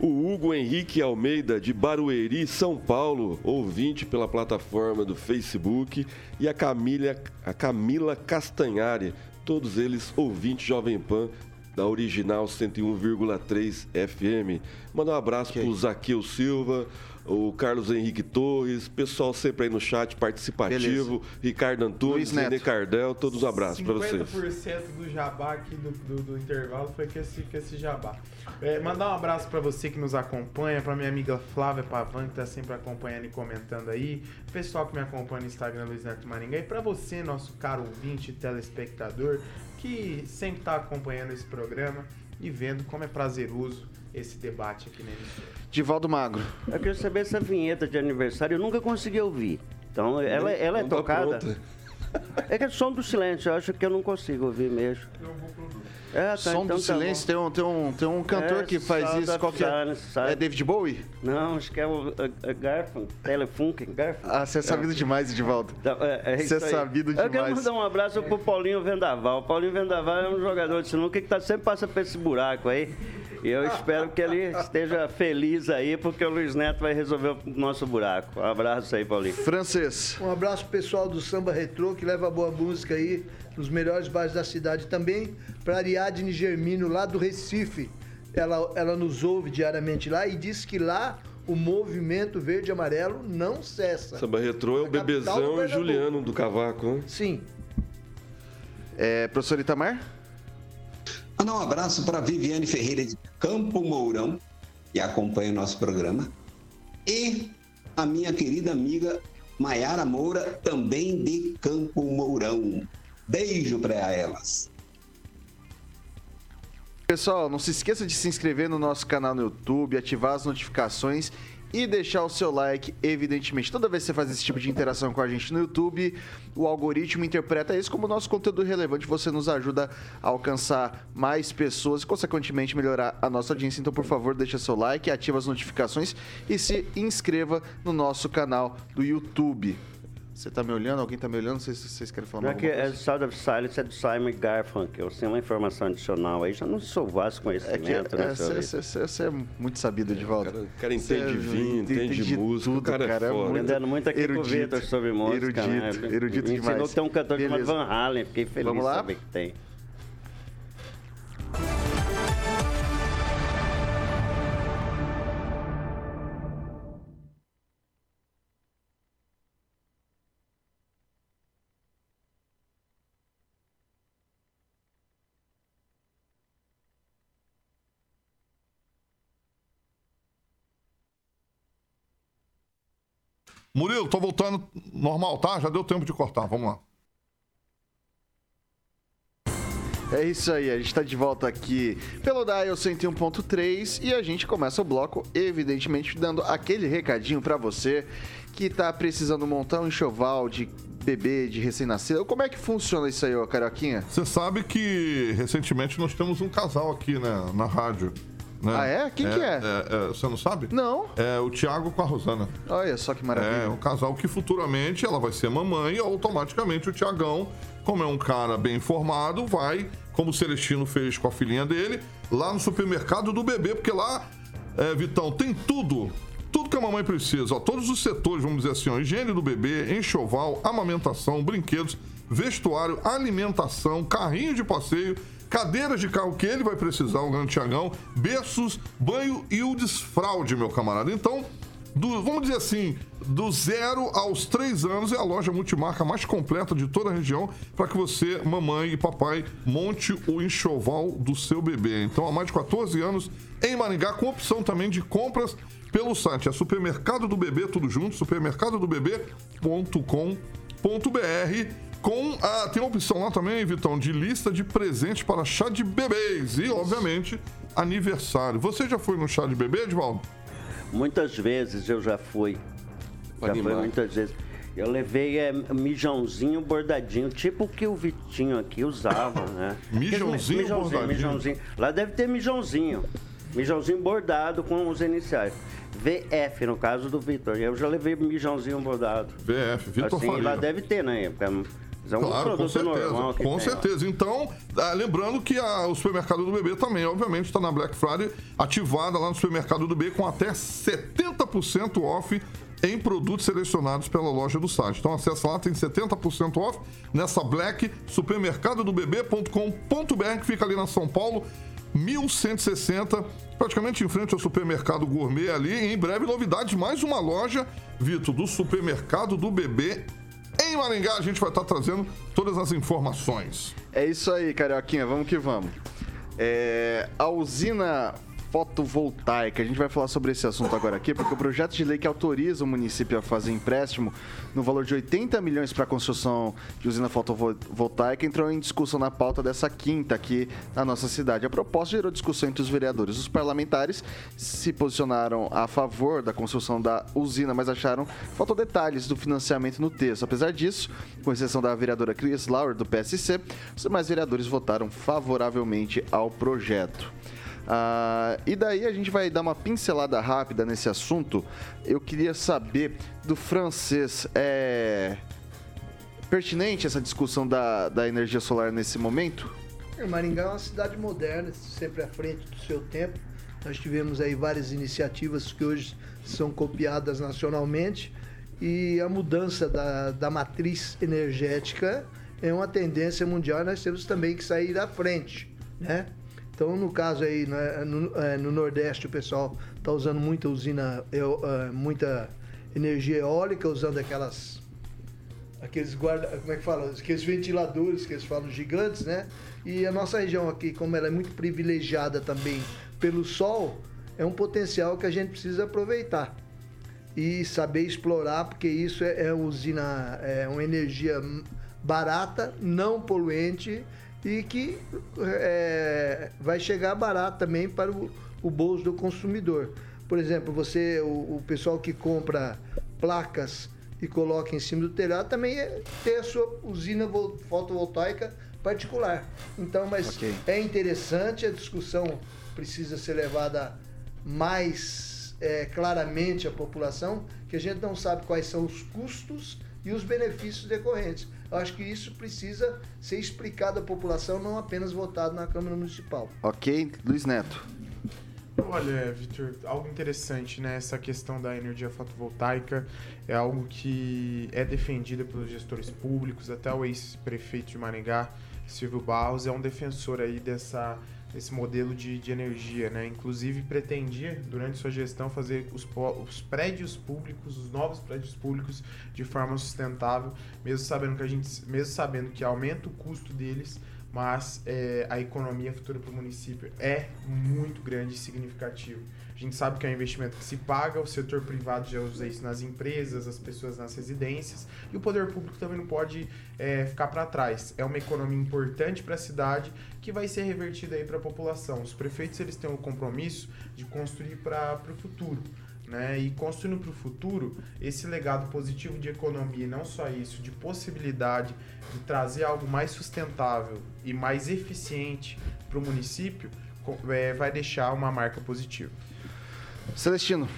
S3: O Hugo Henrique Almeida, de Barueri, São Paulo, ouvinte pela plataforma do Facebook. E a Camila, a Camila Castanhari, todos eles ouvintes Jovem Pan da original 101,3 FM. Mandar um abraço pro Zaqueu Silva, o Carlos Henrique Torres, pessoal sempre aí no chat participativo, Ricardo
S1: Luiz
S3: Antunes. Nenê Cardel, todos um abraços para vocês.
S5: 50% do jabá aqui do, do, do intervalo foi com esse, com esse jabá. É, mandar um abraço para você que nos acompanha, para minha amiga Flávia Pavan, que tá sempre acompanhando e comentando aí, pessoal que me acompanha no Instagram Luiz Neto Maringá, e para você, nosso caro ouvinte telespectador, que sempre tá acompanhando esse programa e vendo como é prazeroso esse debate aqui na emissora.
S1: Divaldo Magro.
S2: Eu queria saber essa vinheta de aniversário, eu nunca consegui ouvir. Então, ela, ela é
S3: Não tá
S2: tocada.
S3: pronta.
S2: É que é som do silêncio, eu acho que eu não consigo ouvir mesmo. É, tá,
S1: Som
S2: então
S1: do
S2: tá
S1: silêncio, tem um, tem, um, tem um cantor
S2: É,
S1: que faz isso. Qual que é? É David Bowie?
S2: Não, acho que é o a, a Garfunkel, Telefunken, Garfunkel.
S1: Ah, você é sabido demais, Edivaldo.
S2: Então, é, é
S1: Você é sabido
S2: Eu quero
S1: demais.
S2: mandar um abraço pro Paulinho Vendaval. O Paulinho Vendaval é um jogador de sinuca que tá, sempre passa por esse buraco aí. E eu espero que ele esteja feliz aí, porque o Luiz Neto vai resolver o nosso buraco. Um abraço aí, Paulinho.
S1: Francês.
S4: Um abraço pro pessoal do Samba Retrô, que leva boa música aí nos melhores bares da cidade. Também para Ariadne Germino, lá do Recife. Ela, ela nos ouve diariamente lá e diz que lá o movimento verde e amarelo não cessa.
S3: Samba Retrô é o Bebezão e. Juliano do Cavaco, né?
S4: Sim.
S1: É, professor Itamar?
S6: Mandar um abraço para Viviane Ferreira de Campo Mourão, que acompanha o nosso programa. E a minha querida amiga Maiara Moura, também de Campo Mourão. Beijo para elas.
S1: Pessoal, não se esqueça de se inscrever no nosso canal no YouTube, ativar as notificações e deixar o seu like, evidentemente. Toda vez que você faz esse tipo de interação com a gente no YouTube, o algoritmo interpreta isso como nosso conteúdo relevante. Você nos ajuda a alcançar mais pessoas e, consequentemente, melhorar a nossa audiência. Então, por favor, deixa seu like, ativa as notificações e se inscreva no nosso canal do YouTube. Você tá me olhando? Alguém tá me olhando? Não sei se vocês querem falar
S2: Já
S1: mais
S2: que é. Sound of Silence é do Simon Garfunkel. Sem uma informação adicional aí, já não sou vasto
S1: É que
S2: conhecimento, né,
S1: você é muito sabido, Edivaldo.
S3: O cara, o cara entende
S1: Cê
S3: vinho, entende música, o cara é foda.
S2: Aprendendo muito aqui com o Vitor sobre música,
S1: erudito,
S2: né?
S1: erudito
S2: Me ensinou
S1: demais.
S2: que tem um cantor chamado
S1: Beleza.
S2: Van Halen, fiquei feliz
S1: Vamos lá?
S2: de saber que tem.
S7: Murilo, tô voltando normal, tá? Já deu tempo de cortar, vamos lá.
S1: É isso aí, a gente está de volta aqui pelo Dial 101.3 e a gente começa o bloco, evidentemente, dando aquele recadinho para você que tá precisando montar um enxoval de bebê, de recém-nascido. Como é que funciona isso aí, ô Carioquinha?
S7: Você sabe que recentemente nós temos um casal aqui né, na rádio. Né?
S1: Ah, é? Quem que é?
S7: é? Você não sabe?
S1: Não.
S7: É o Thiago com a Rosana.
S1: Olha só que
S7: É
S1: maravilha.
S7: um casal que futuramente ela vai ser mamãe e automaticamente o Tiagão, como é um cara bem informado, vai, como o Celestino fez com a filhinha dele, lá no supermercado do bebê, porque lá, é, Vitão, tem tudo. Tudo que a mamãe precisa, ó, todos os setores, vamos dizer assim, ó, higiene do bebê, enxoval, amamentação, brinquedos, vestuário, alimentação, carrinho de passeio, cadeiras de carro que ele vai precisar, o grande Tiagão, berços, banho e o desfraude, meu camarada. Então, do- vamos dizer assim, do zero aos três anos é a loja multimarca mais completa de toda a região para que você, mamãe e papai, monte o enxoval do seu bebê. Então, há mais de 14 anos em Maringá, com opção também de compras pelo site. É supermercado do bebê, tudo junto, supermercadodobebê.com.br. Com a, tem a opção lá também, Vitão, de lista de presentes para chá de bebês e, obviamente, aniversário. Você já foi no chá de bebê, Edvaldo?
S2: Muitas vezes eu já fui. Já fui muitas vezes. Eu levei é, mijãozinho bordadinho, tipo o que o Vitinho aqui usava, né?
S7: Mijãozinho
S2: mijãozinho,
S7: bordadinho?
S2: mijãozinho. Lá deve ter mijãozinho. Mijãozinho bordado com os iniciais. VF, no caso do Vitor. Eu já levei mijãozinho bordado.
S7: VF, Vitor
S2: assim,
S7: Faria.
S2: lá deve ter, né? É um
S7: Claro, com certeza.
S2: normal
S7: Com
S2: tem, ó.
S7: certeza. Então, ah, lembrando que a- o supermercado do bebê também, obviamente, está na Black Friday ativada lá no supermercado do bebê com até 70% off em produtos selecionados pela loja do site. Então acessa lá, tem 70% off nessa Black, supermercadodobebê.com.br, que fica ali na São Paulo, 1160, praticamente em frente ao supermercado gourmet ali. Em breve, novidades, mais uma loja, Vitor, do supermercado do bebê em Maringá, a gente vai estar trazendo todas as informações.
S1: É isso aí, Carioquinha, vamos que vamos. É, a usina fotovoltaica, a gente vai falar sobre esse assunto agora aqui, porque o projeto de lei que autoriza o município a fazer empréstimo no valor de 80 milhões para a construção de usina fotovoltaica entrou em discussão na pauta dessa quinta aqui na nossa cidade. A proposta gerou discussão entre os vereadores. Os parlamentares se posicionaram a favor da construção da usina, mas acharam faltam detalhes do financiamento no texto. Apesar disso, com exceção da vereadora Cris Lauer, do PSC, os demais vereadores votaram favoravelmente ao projeto. Ah, e daí a gente vai dar uma pincelada rápida nesse assunto. Eu queria saber do francês. É pertinente essa discussão da, da energia solar nesse momento?
S4: É, Maringá é uma cidade moderna, sempre à frente do seu tempo. Nós tivemos aí várias iniciativas que hoje são copiadas nacionalmente e a mudança da, da matriz energética é uma tendência mundial nós temos também que sair à frente, né? Então, no caso aí, né, no, é, no Nordeste, o pessoal está usando muita usina, eo- é, muita energia eólica, usando aquelas aqueles guarda, como é que fala, aqueles ventiladores que eles falam gigantes, né? E a nossa região aqui, como ela é muito privilegiada também pelo sol, é um potencial que a gente precisa aproveitar e saber explorar, porque isso é, é usina, é uma energia barata, não poluente e que é, vai chegar barato também para o, o bolso do consumidor. Por exemplo, você, o, o pessoal que compra placas e coloca em cima do telhado também é ter a sua usina vo- fotovoltaica particular. Então, mas
S1: Ok.
S4: é interessante, a discussão precisa ser levada mais é, claramente à população, que a gente não sabe quais são os custos e os benefícios decorrentes. Eu acho que isso precisa ser explicado à população, não apenas votado na Câmara Municipal.
S1: Ok, Luiz Neto.
S5: Olha, Vitor, algo interessante, né? Essa questão da energia fotovoltaica é algo que é defendida pelos gestores públicos, até o ex-prefeito de Maringá, Silvio Barros, é um defensor aí dessa, desse modelo de, de energia, né? Inclusive pretendia, durante sua gestão, fazer os, os prédios públicos, os novos prédios públicos, de forma sustentável, mesmo sabendo que a gente, mesmo sabendo que aumenta o custo deles, mas é, a economia futura para o município é muito grande e significativo. A gente sabe que é um investimento que se paga, o setor privado já usa isso nas empresas, as pessoas nas residências, e o poder público também não pode é, ficar para trás. É uma economia importante para a cidade que vai ser revertida aí para a população. Os prefeitos eles têm o compromisso de construir para o futuro. Né? E construindo para o futuro esse legado positivo de economia, e não só isso, de possibilidade de trazer algo mais sustentável e mais eficiente para o município, é, vai deixar uma marca positiva.
S1: Celestino.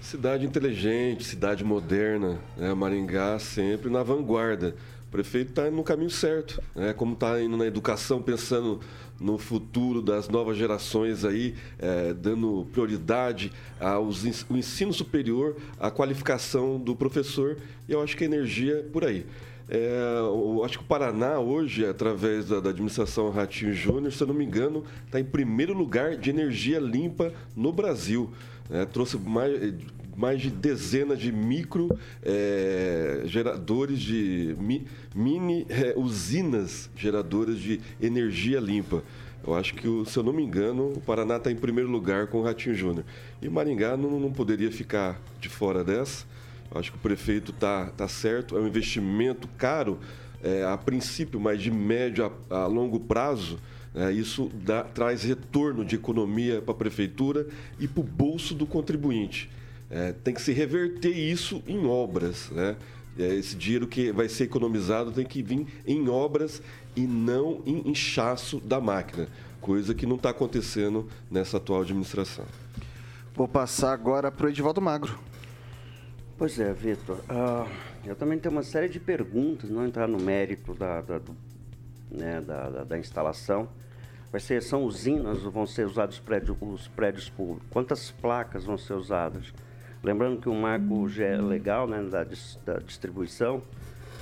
S3: Cidade inteligente, cidade moderna, né? Maringá sempre na vanguarda. O prefeito está no caminho certo, né? como está indo na educação, pensando no futuro das novas gerações aí, eh, dando prioridade aos, ens- o ensino superior, a qualificação do professor, e eu acho que a energia é por aí. É, eu acho que o Paraná hoje, através da, da administração Ratinho Júnior, se eu não me engano, está em primeiro lugar de energia limpa no Brasil. Né? trouxe mais, mais de dezenas de micro é, geradores de mi- mini é, usinas geradoras de energia limpa. Eu acho que, se eu não me engano, o Paraná está em primeiro lugar com o Ratinho Júnior. E Maringá não, não poderia ficar de fora dessa. Eu acho que o prefeito está tá certo, é um investimento caro, é, a princípio, mas de médio a, a longo prazo. Né, isso dá- traz retorno de economia para a prefeitura e para o bolso do contribuinte. É, tem que se reverter isso em obras. Né? É, esse dinheiro que vai ser economizado tem que vir em obras e não em inchaço da máquina, coisa que não está acontecendo nessa atual administração.
S1: Vou passar agora para o Edivaldo Magro.
S2: Pois é, Vitor. Ah, eu também tenho uma série de perguntas, não entrar no mérito da, da, do- né, da, da- da instalação. Vai ser, são usinas vão ser usados os prédios, os prédios públicos? Quantas placas vão ser usadas? Lembrando que o marco já é legal né, da, da distribuição,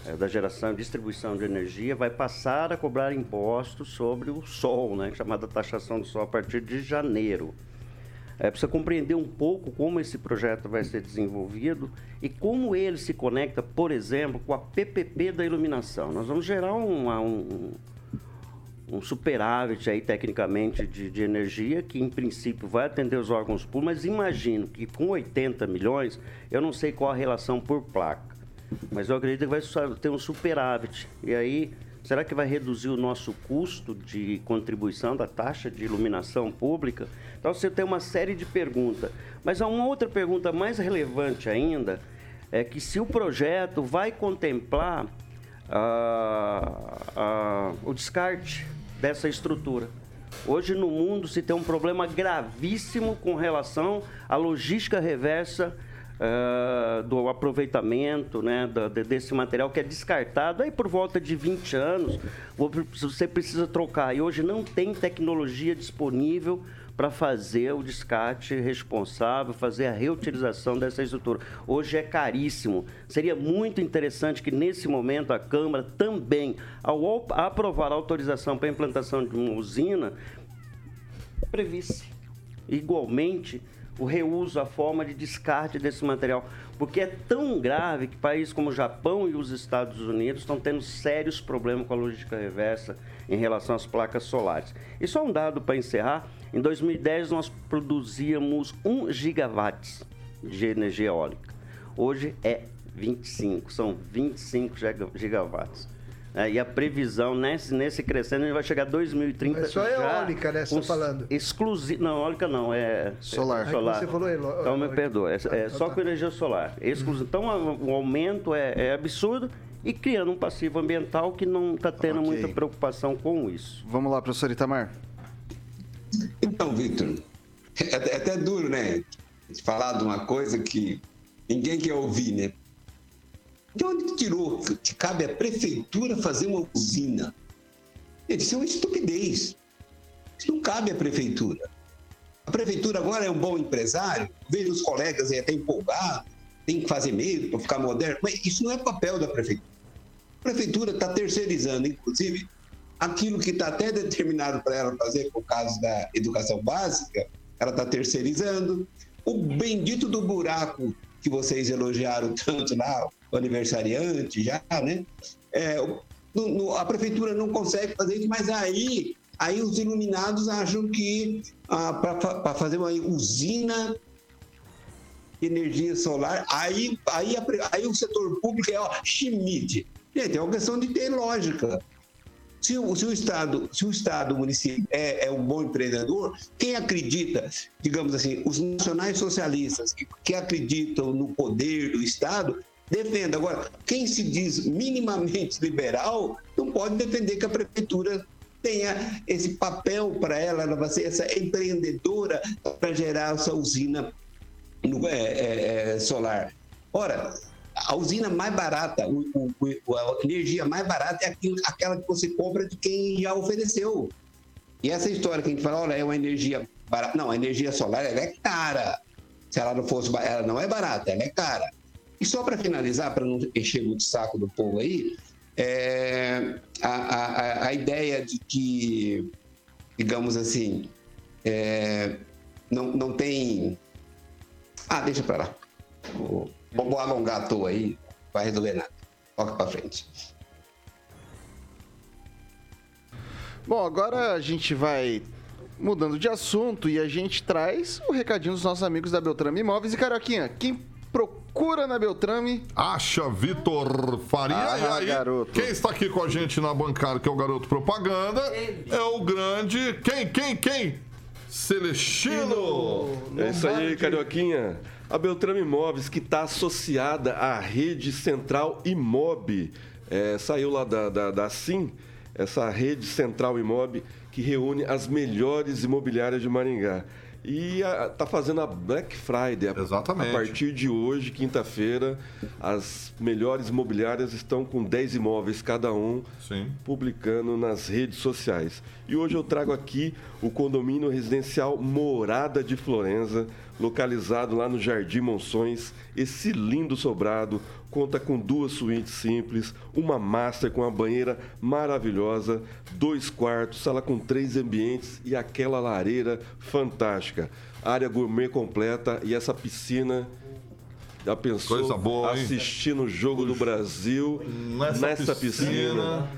S2: eh, da geração e distribuição de energia, vai passar a cobrar impostos sobre o sol, né, chamada taxação do sol, a partir de janeiro. É, precisa compreender um pouco como esse projeto vai ser desenvolvido e como ele se conecta, por exemplo, com a PPP da iluminação. Nós vamos gerar uma- um, um superávit aí, tecnicamente, de, de energia, que em princípio vai atender os órgãos públicos, mas imagino que com 80 milhões, eu não sei qual a relação por placa, mas eu acredito que vai ter um superávit. E aí, será que vai reduzir o nosso custo de contribuição da taxa de iluminação pública? Então, você tem uma série de perguntas. Mas há uma outra pergunta mais relevante ainda, é que se o projeto vai contemplar ah, ah, o descarte dessa estrutura. Hoje no mundo se tem um problema gravíssimo com relação à logística reversa ah, do aproveitamento né, da- de- desse material que é descartado aí por volta de 20 anos. vo- Você precisa trocar. E hoje não tem tecnologia disponível para fazer o descarte responsável, fazer a reutilização dessa estrutura. Hoje é caríssimo. Seria muito interessante que, nesse momento, a Câmara também, ao aprovar a autorização para a implantação de uma usina, previsse igualmente o reuso, a forma de descarte desse material. Porque é tão grave que países como o Japão e os Estados Unidos estão tendo sérios problemas com a logística reversa em relação às placas solares. E só um dado para encerrar: em 2010 nós produzíamos 1 gigawatts de energia eólica. Hoje é 25, são 25 giga- gigawatts. É, e a previsão, nesse, nesse crescendo, a gente vai chegar a 2030.
S4: Mas só é
S2: já
S4: eólica, né, você
S2: com
S4: tá falando?
S2: Exclusivo. Não, eólica não, é.
S1: Solar.
S2: é solar.
S4: Aí você falou eolo-
S2: Então me
S4: eólica.
S2: perdoa. É,
S4: Tá,
S2: é só
S4: tá.
S2: com energia solar. Exclusivo. Então o aumento é, é absurdo e criando um passivo ambiental que não está tendo
S1: Ok.
S2: muita preocupação com isso.
S1: Vamos lá, professor Itamar.
S6: Então, Victor, é até- é duro, né? Falar de uma coisa que ninguém quer ouvir, né? De onde que tirou que cabe à prefeitura fazer uma usina? Isso é uma estupidez. Isso não cabe à prefeitura. A prefeitura agora é um bom empresário, vejo os colegas aí até empolgados, tem que fazer mesmo para ficar moderno, mas isso não é papel da prefeitura. A prefeitura está terceirizando, inclusive, aquilo que está até determinado para ela fazer, por caso da educação básica, ela está terceirizando. O bendito do buraco que vocês elogiaram tanto lá, o aniversariante já, né? É, no- no- a prefeitura não consegue fazer isso, mas aí, aí os iluminados acham que para fazer uma usina de energia solar, aí, aí, a aí o setor público é ó, Schmidt. Gente, é uma questão de ter lógica. Se o, se o Estado, se o Estado, o município é, é um bom empreendedor, quem acredita, digamos assim, os nacionais socialistas que, que acreditam no poder do Estado, defenda. Agora, quem se diz minimamente liberal não pode defender que a prefeitura tenha esse papel para ela, ela vai ser essa empreendedora para gerar essa usina no- é, é, é, solar. Ora, a usina mais barata, o- o- a energia mais barata é aquilo- aquela que você compra de quem já ofereceu. E essa história que a gente fala, olha, é uma energia barata. Não, a energia solar ela é cara. Se ela não fosse, ela não é barata, ela é cara. E só para finalizar, para não encher o saco do povo aí, é, a- a- a ideia de que, digamos assim, é, não, não tem. Ah, deixa para lá. Vou, vou alongar à toa aí, vai resolver nada. Toca para frente.
S1: Bom, agora a gente vai mudando de assunto e a gente traz o recadinho dos nossos amigos da Beltrame Imóveis. E, Caroquinha, quem procura na Beltrame...
S7: Acha Vitor Faria.
S1: Ah,
S7: e aí,
S1: garoto.
S7: quem está aqui com a gente na bancada, que é o garoto propaganda, é o grande. Quem, quem, quem? Celestino!
S3: É isso aí, Carioquinha. A Beltrame Imóveis, que está associada à rede central Imob, é, saiu lá da, da, da SIM, essa rede central Imob, que reúne as melhores imobiliárias de Maringá. E está fazendo a Black Friday. A-
S7: Exatamente.
S3: A partir de hoje, quinta-feira, as melhores imobiliárias estão com 10 imóveis cada um
S7: Sim.
S3: publicando nas redes sociais. E hoje eu trago aqui o condomínio residencial Morada de Florença, localizado lá no Jardim Monções. Esse lindo sobrado conta com duas suítes simples, uma master com uma banheira maravilhosa, dois quartos, sala com três ambientes e aquela lareira fantástica. Área gourmet completa e essa piscina. Já pensou
S7: boa,
S3: assistindo o jogo do Brasil
S7: Nessa
S3: nessa,
S7: piscina.
S3: piscina.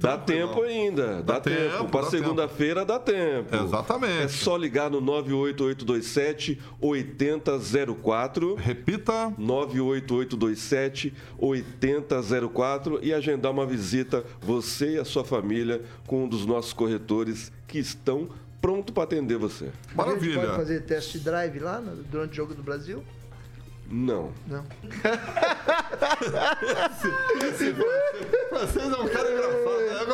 S3: Dá tempo ainda, dá,
S7: Dá
S3: tempo.
S7: tempo,
S3: Para segunda-feira dá tempo.
S7: Exatamente.
S3: É só ligar no 98827 8004.
S7: Repita.
S3: 98827 8004 e agendar uma visita, você e a sua família, com um dos nossos corretores que estão prontos para atender você.
S4: A gente
S7: Maravilha.
S4: pode fazer test drive lá durante o Jogo do Brasil?
S3: Não.
S4: Não.
S7: francês é um cara engraçado.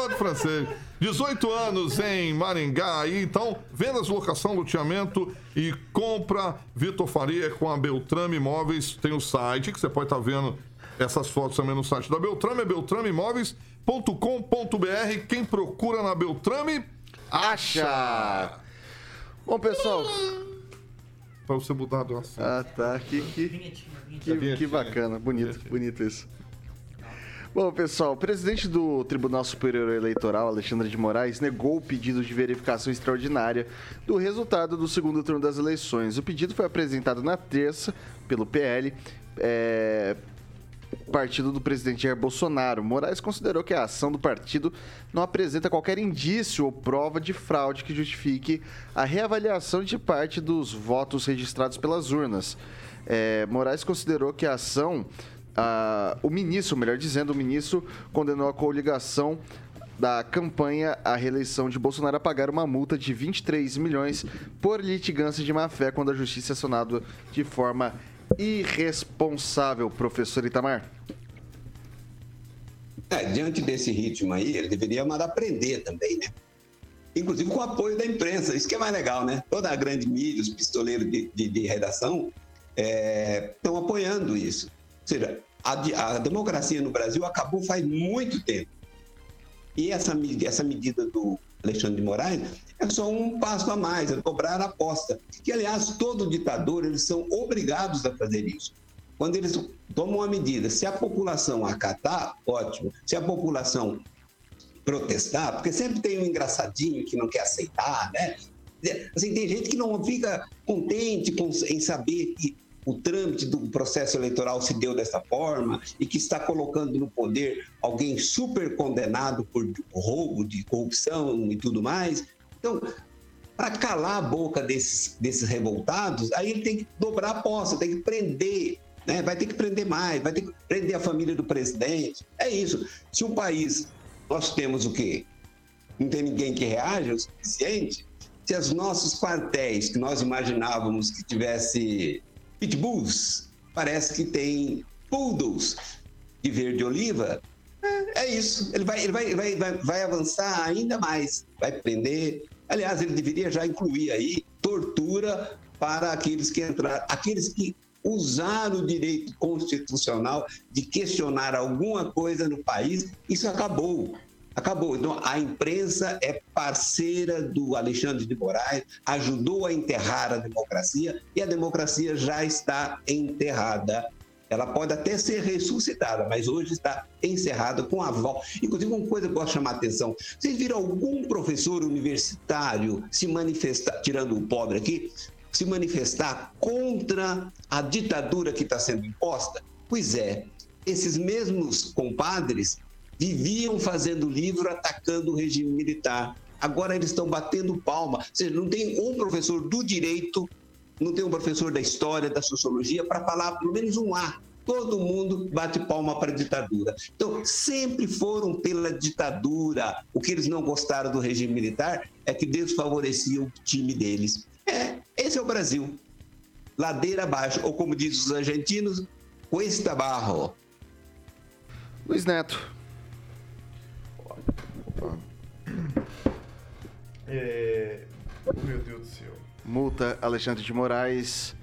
S7: De francês. 18 anos em Maringá. Aí, então, vendas, locação, loteamento e compra Vitor Faria com a Beltrame Imóveis. Tem o site que você pode estar vendo essas fotos também no site da Beltrame. É beltrameimóveis.com.br. Quem procura na Beltrame,
S1: Acha! Bom, pessoal...
S7: para você mudar de assunto.
S1: Ah, tá. Que, que, que, que bacana. Bonito, bonito isso. Bom, pessoal, o presidente do Tribunal Superior Eleitoral, Alexandre de Moraes, negou o pedido de verificação extraordinária do resultado do segundo turno das eleições. O pedido foi apresentado na terça pelo PL, é, partido do presidente Jair Bolsonaro. Moraes considerou que a ação do partido não apresenta qualquer indício ou prova de fraude que justifique a reavaliação de parte dos votos registrados pelas urnas. É, Moraes considerou que a ação, o ministro, melhor dizendo, o ministro condenou a coligação da campanha à reeleição de Bolsonaro a pagar uma multa de 23 milhões por litigância de má-fé quando a justiça é acionada de forma irresponsável, professor Itamar.
S6: É, diante desse ritmo aí, ele deveria mandar prender também, né? Inclusive com o apoio da imprensa, isso que é mais legal, né? Toda a grande mídia, os pistoleiros de, de- de redação estão apoiando isso. Seja, a, a democracia no Brasil acabou faz muito tempo. E essa, essa medida do Alexandre de Moraes é só um passo a mais, é cobrar a aposta. Que, aliás, todo ditador, eles são obrigados a fazer isso. Quando eles tomam uma medida, se a população acatar, ótimo. Se a população protestar, porque sempre tem um engraçadinho que não quer aceitar, né? Assim, tem gente que não fica contente com- em saber que o trâmite do processo eleitoral se deu dessa forma e que está colocando no poder alguém super condenado por roubo, de corrupção e tudo mais. Então, para calar a boca desses, desses revoltados, aí ele tem que dobrar a aposta, tem que prender, né? vai ter que prender mais, vai ter que prender a família do presidente. É isso. Se o país, nós temos o quê? Não tem ninguém que reaja o suficiente. Se os nossos quartéis, que nós imaginávamos que tivesse pitbulls, parece que tem poodles de verde oliva, é, é isso. Ele vai, ele vai, vai, vai, vai avançar ainda mais, vai prender, Aliás, ele deveria já incluir aí tortura para aqueles que entraram, aqueles que usaram o direito constitucional de questionar alguma coisa no país, isso acabou. Acabou. Então, a imprensa é parceira do Alexandre de Moraes, ajudou a enterrar a democracia e a democracia já está enterrada. Ela pode até ser ressuscitada, mas hoje está encerrada com a volta. Inclusive, uma coisa que eu gosto de chamar a atenção: vocês viram algum professor universitário se manifestar, tirando o pobre aqui, se manifestar contra a ditadura que está sendo imposta? Pois é, esses mesmos compadres viviam fazendo livro atacando o regime militar. Agora eles estão batendo palma. Ou seja, não tem um professor do direito não tem um professor da história, da sociologia, para falar pelo menos um A. Todo mundo bate palma para a ditadura. Então, sempre foram pela ditadura. O que eles não gostaram do regime militar é que desfavorecia o time deles. É, esse é o Brasil. Ladeira abaixo, ou como dizem os argentinos, cuesta barro.
S1: Luiz Neto.
S5: É... Oh, meu Deus do céu.
S1: Multa Alexandre de Moraes,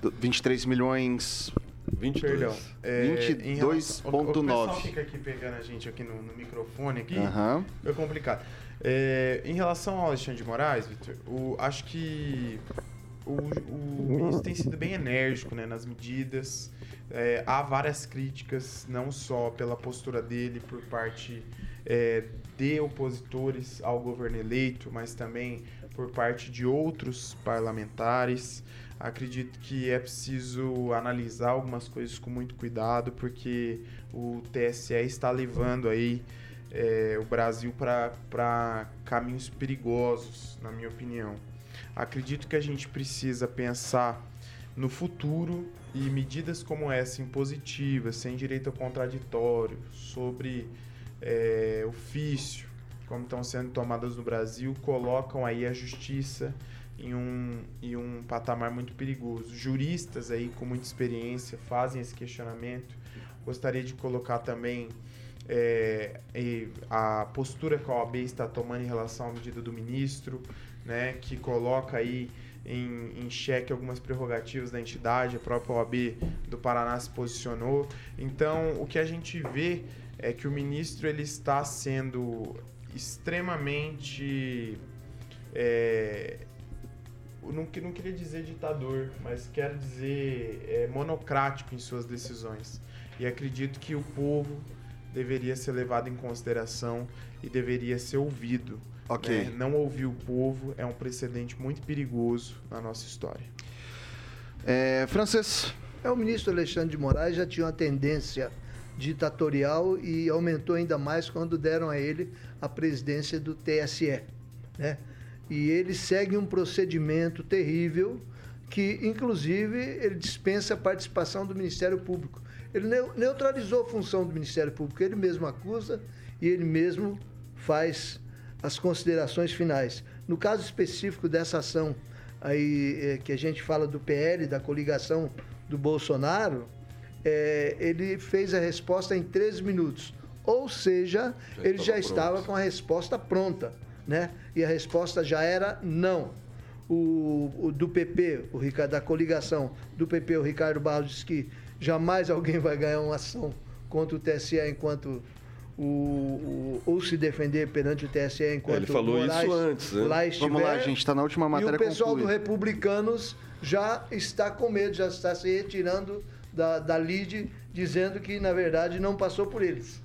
S1: do- 23 milhões.
S3: 22.
S5: Perdão. É, em relação- O, o
S1: 22.9.
S5: pessoal fica aqui pegando a gente aqui no, no microfone aqui.
S1: Aham.
S5: É complicado. É, em relação ao Alexandre de Moraes, Vitor, o- acho que o, o ministro tem sido bem enérgico né, nas medidas. É, há várias críticas, não só pela postura dele por parte é, de opositores ao governo eleito, mas também por parte de outros parlamentares. Acredito que é preciso analisar algumas coisas com muito cuidado, porque o TSE está levando aí é, o Brasil para caminhos perigosos, na minha opinião. Acredito que a gente precisa pensar no futuro e medidas como essa impositivas, sem direito ao contraditório, sobre é, ofício, como estão sendo tomadas no Brasil, colocam aí a justiça em um, em um patamar muito perigoso. Juristas aí com muita experiência fazem esse questionamento. Gostaria de colocar também é, a postura que a OAB está tomando em relação à medida do ministro, né, que coloca aí em, em xeque algumas prerrogativas da entidade, a própria OAB do Paraná se posicionou. Então, o que a gente vê é que o ministro ele está sendo extremamente é, não, que- não queria dizer ditador, mas quero dizer é, monocrático em suas decisões. E acredito que o povo deveria ser levado em consideração e deveria ser ouvido.
S1: Ok.
S5: né? Não ouvir o povo é um precedente muito perigoso na nossa história.
S1: É, francês.
S4: É, o ministro Alexandre de Moraes já tinha uma tendência ditatorial e aumentou ainda mais quando deram a ele a presidência do TSE. Né? E ele segue um procedimento terrível que, inclusive, ele dispensa a participação do Ministério Público. Ele neu- neutralizou a função do Ministério Público, ele mesmo acusa e ele mesmo faz as considerações finais. No caso específico dessa ação aí eh, que a gente fala do PL, da coligação do Bolsonaro, eh, ele fez a resposta em 13 minutos. Ou seja,
S3: Já
S4: ele já
S3: estava
S4: estava
S3: pronto.
S4: com a resposta pronta, né? E a resposta já era não. O, o do PP, o Ricardo, da coligação do PP, o Ricardo Barros disse que jamais alguém vai ganhar uma ação contra o TSE enquanto o, o- ou se defender perante o TSE enquanto
S3: Ele falou
S4: Moraes
S3: isso antes, né?
S4: lá estiver.
S1: Vamos lá, gente, está na última matéria.
S4: E o pessoal
S1: conclui.
S4: do Republicanos já está com medo, já está se retirando da, da lead, dizendo que, na verdade, não passou por eles.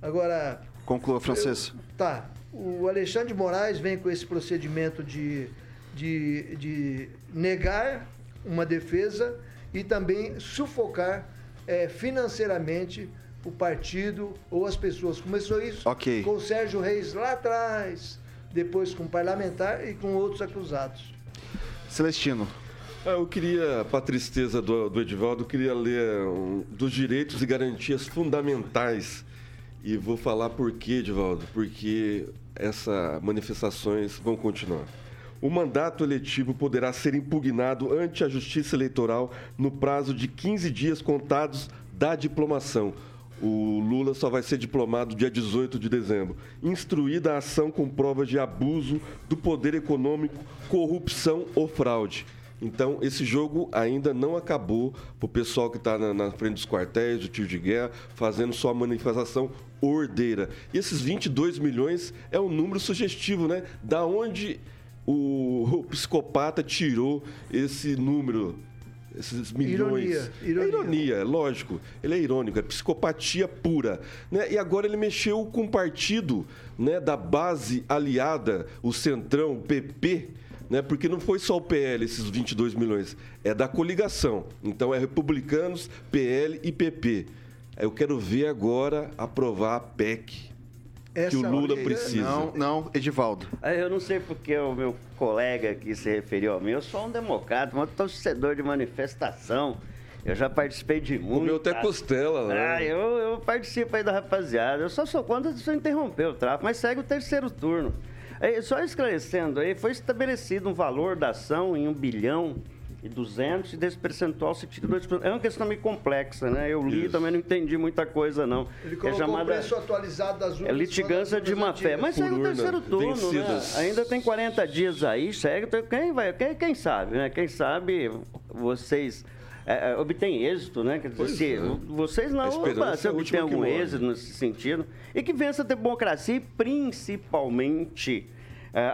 S4: Agora,
S1: Conclua, francês.
S4: Tá. O Alexandre de Moraes vem com esse procedimento de, de, de negar uma defesa e também sufocar eh, financeiramente o partido ou as pessoas. Começou isso
S1: Ok.
S4: com o Sérgio Reis lá atrás, depois com o parlamentar e com outros acusados.
S1: Celestino.
S3: Ah, eu queria, para tristeza do, do Edivaldo, eu queria ler um, dos direitos e garantias fundamentais. E vou falar por quê, Edivaldo? Porque essas manifestações vão continuar. O mandato eletivo poderá ser impugnado ante a Justiça Eleitoral no prazo de 15 dias contados da diplomação. O Lula só vai ser diplomado dia 18 de dezembro. Instruída a ação com provas de abuso do poder econômico, corrupção ou fraude. Então, esse jogo ainda não acabou para o pessoal que está na, na frente dos quartéis, do tiro de guerra, fazendo sua manifestação ordeira. E esses 22 milhões é um número sugestivo, né? Da onde o, o psicopata tirou esse número, esses milhões?
S4: Ironia,
S3: É
S4: ironia.
S3: ironia, é lógico. Ele é irônico, é psicopatia pura. Né? E agora ele mexeu com o partido né, da base aliada, o Centrão, o PP, né? porque não foi só o PL, esses 22 milhões, é da coligação. Então é republicanos, PL e PP. Eu quero ver agora aprovar a PEC que o
S4: Essa
S3: Lula precisa.
S1: Não, não, Edivaldo.
S2: Ah, Eu não sei porque o meu colega aqui se referiu a mim. Eu sou um democrata, um torcedor de manifestação. Eu já participei de muito.
S3: Comeu até costela, né?
S2: Ah, eu, eu participo aí da rapaziada. Eu só sou contra se interromper o tráfego, mas segue o terceiro turno. Aí, só esclarecendo aí, foi estabelecido um valor da ação em 1 bilhão e 200 e desse percentual se tira 2%. É uma questão meio complexa, né? Eu li
S3: Isso.
S2: também não entendi muita coisa, não.
S4: Ele
S2: é
S4: colocou o
S2: chamada...
S4: preço atualizado das urnas.
S2: É litigância de má fé. Mas segue o terceiro turno,
S3: vencidas.
S2: né? Ainda tem 40 dias aí, segue. Quem vai? Quem, quem sabe, né? Quem sabe vocês é, é, obtêm êxito, né? Quer dizer,
S3: Pois
S2: se,
S3: é.
S2: vocês não
S3: A esperança
S2: se
S3: é a
S2: obtêm algum êxito nesse sentido. E que vença a democracia e principalmente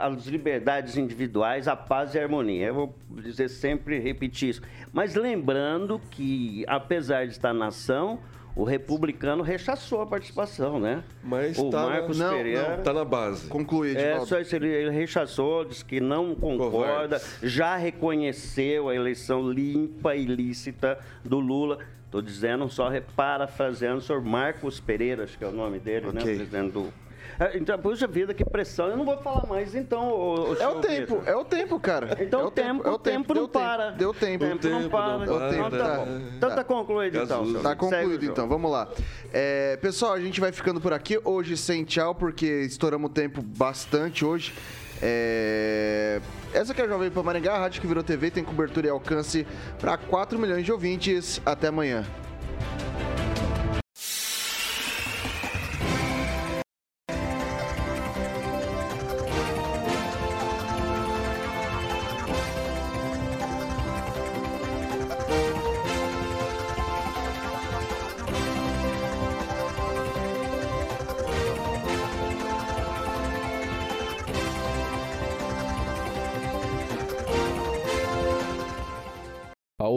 S2: as liberdades individuais, a paz e a harmonia. Eu vou dizer sempre, repetir isso. Mas lembrando que, apesar de estar na ação, o republicano rechaçou a participação, né?
S3: Mas
S2: o
S3: tá,
S2: Marcos
S1: não,
S2: Pereira...
S3: tá na base.
S1: Conclui,
S2: É, só isso, ele, ele rechaçou, disse que não concorda,
S3: Covardes.
S2: já reconheceu a eleição limpa e lícita do Lula. Estou dizendo, só parafraseando o senhor Marcos Pereira, acho que é o nome dele, né?
S1: Ok.
S2: O presidente do. É, Então, puxa vida, que pressão. Eu não vou falar mais, então, ô, ô,
S1: É o tempo,
S2: Vitor.
S1: é o tempo, cara.
S2: Então
S1: é
S2: o tempo,
S1: é
S2: o tempo,
S1: deu
S2: não para.
S1: Deu tempo.
S2: O tempo não
S3: tempo
S2: para. Então
S1: para.
S2: tá bom. Então tá concluído, então.
S1: Tá concluído então, vamos lá. É, pessoal, a gente vai ficando por aqui hoje sem tchau, porque estouramos o tempo bastante hoje. É, Essa que é a Jovem Pan Maringá, a rádio que virou TV, tem cobertura e alcance para 4 milhões de ouvintes. Até amanhã.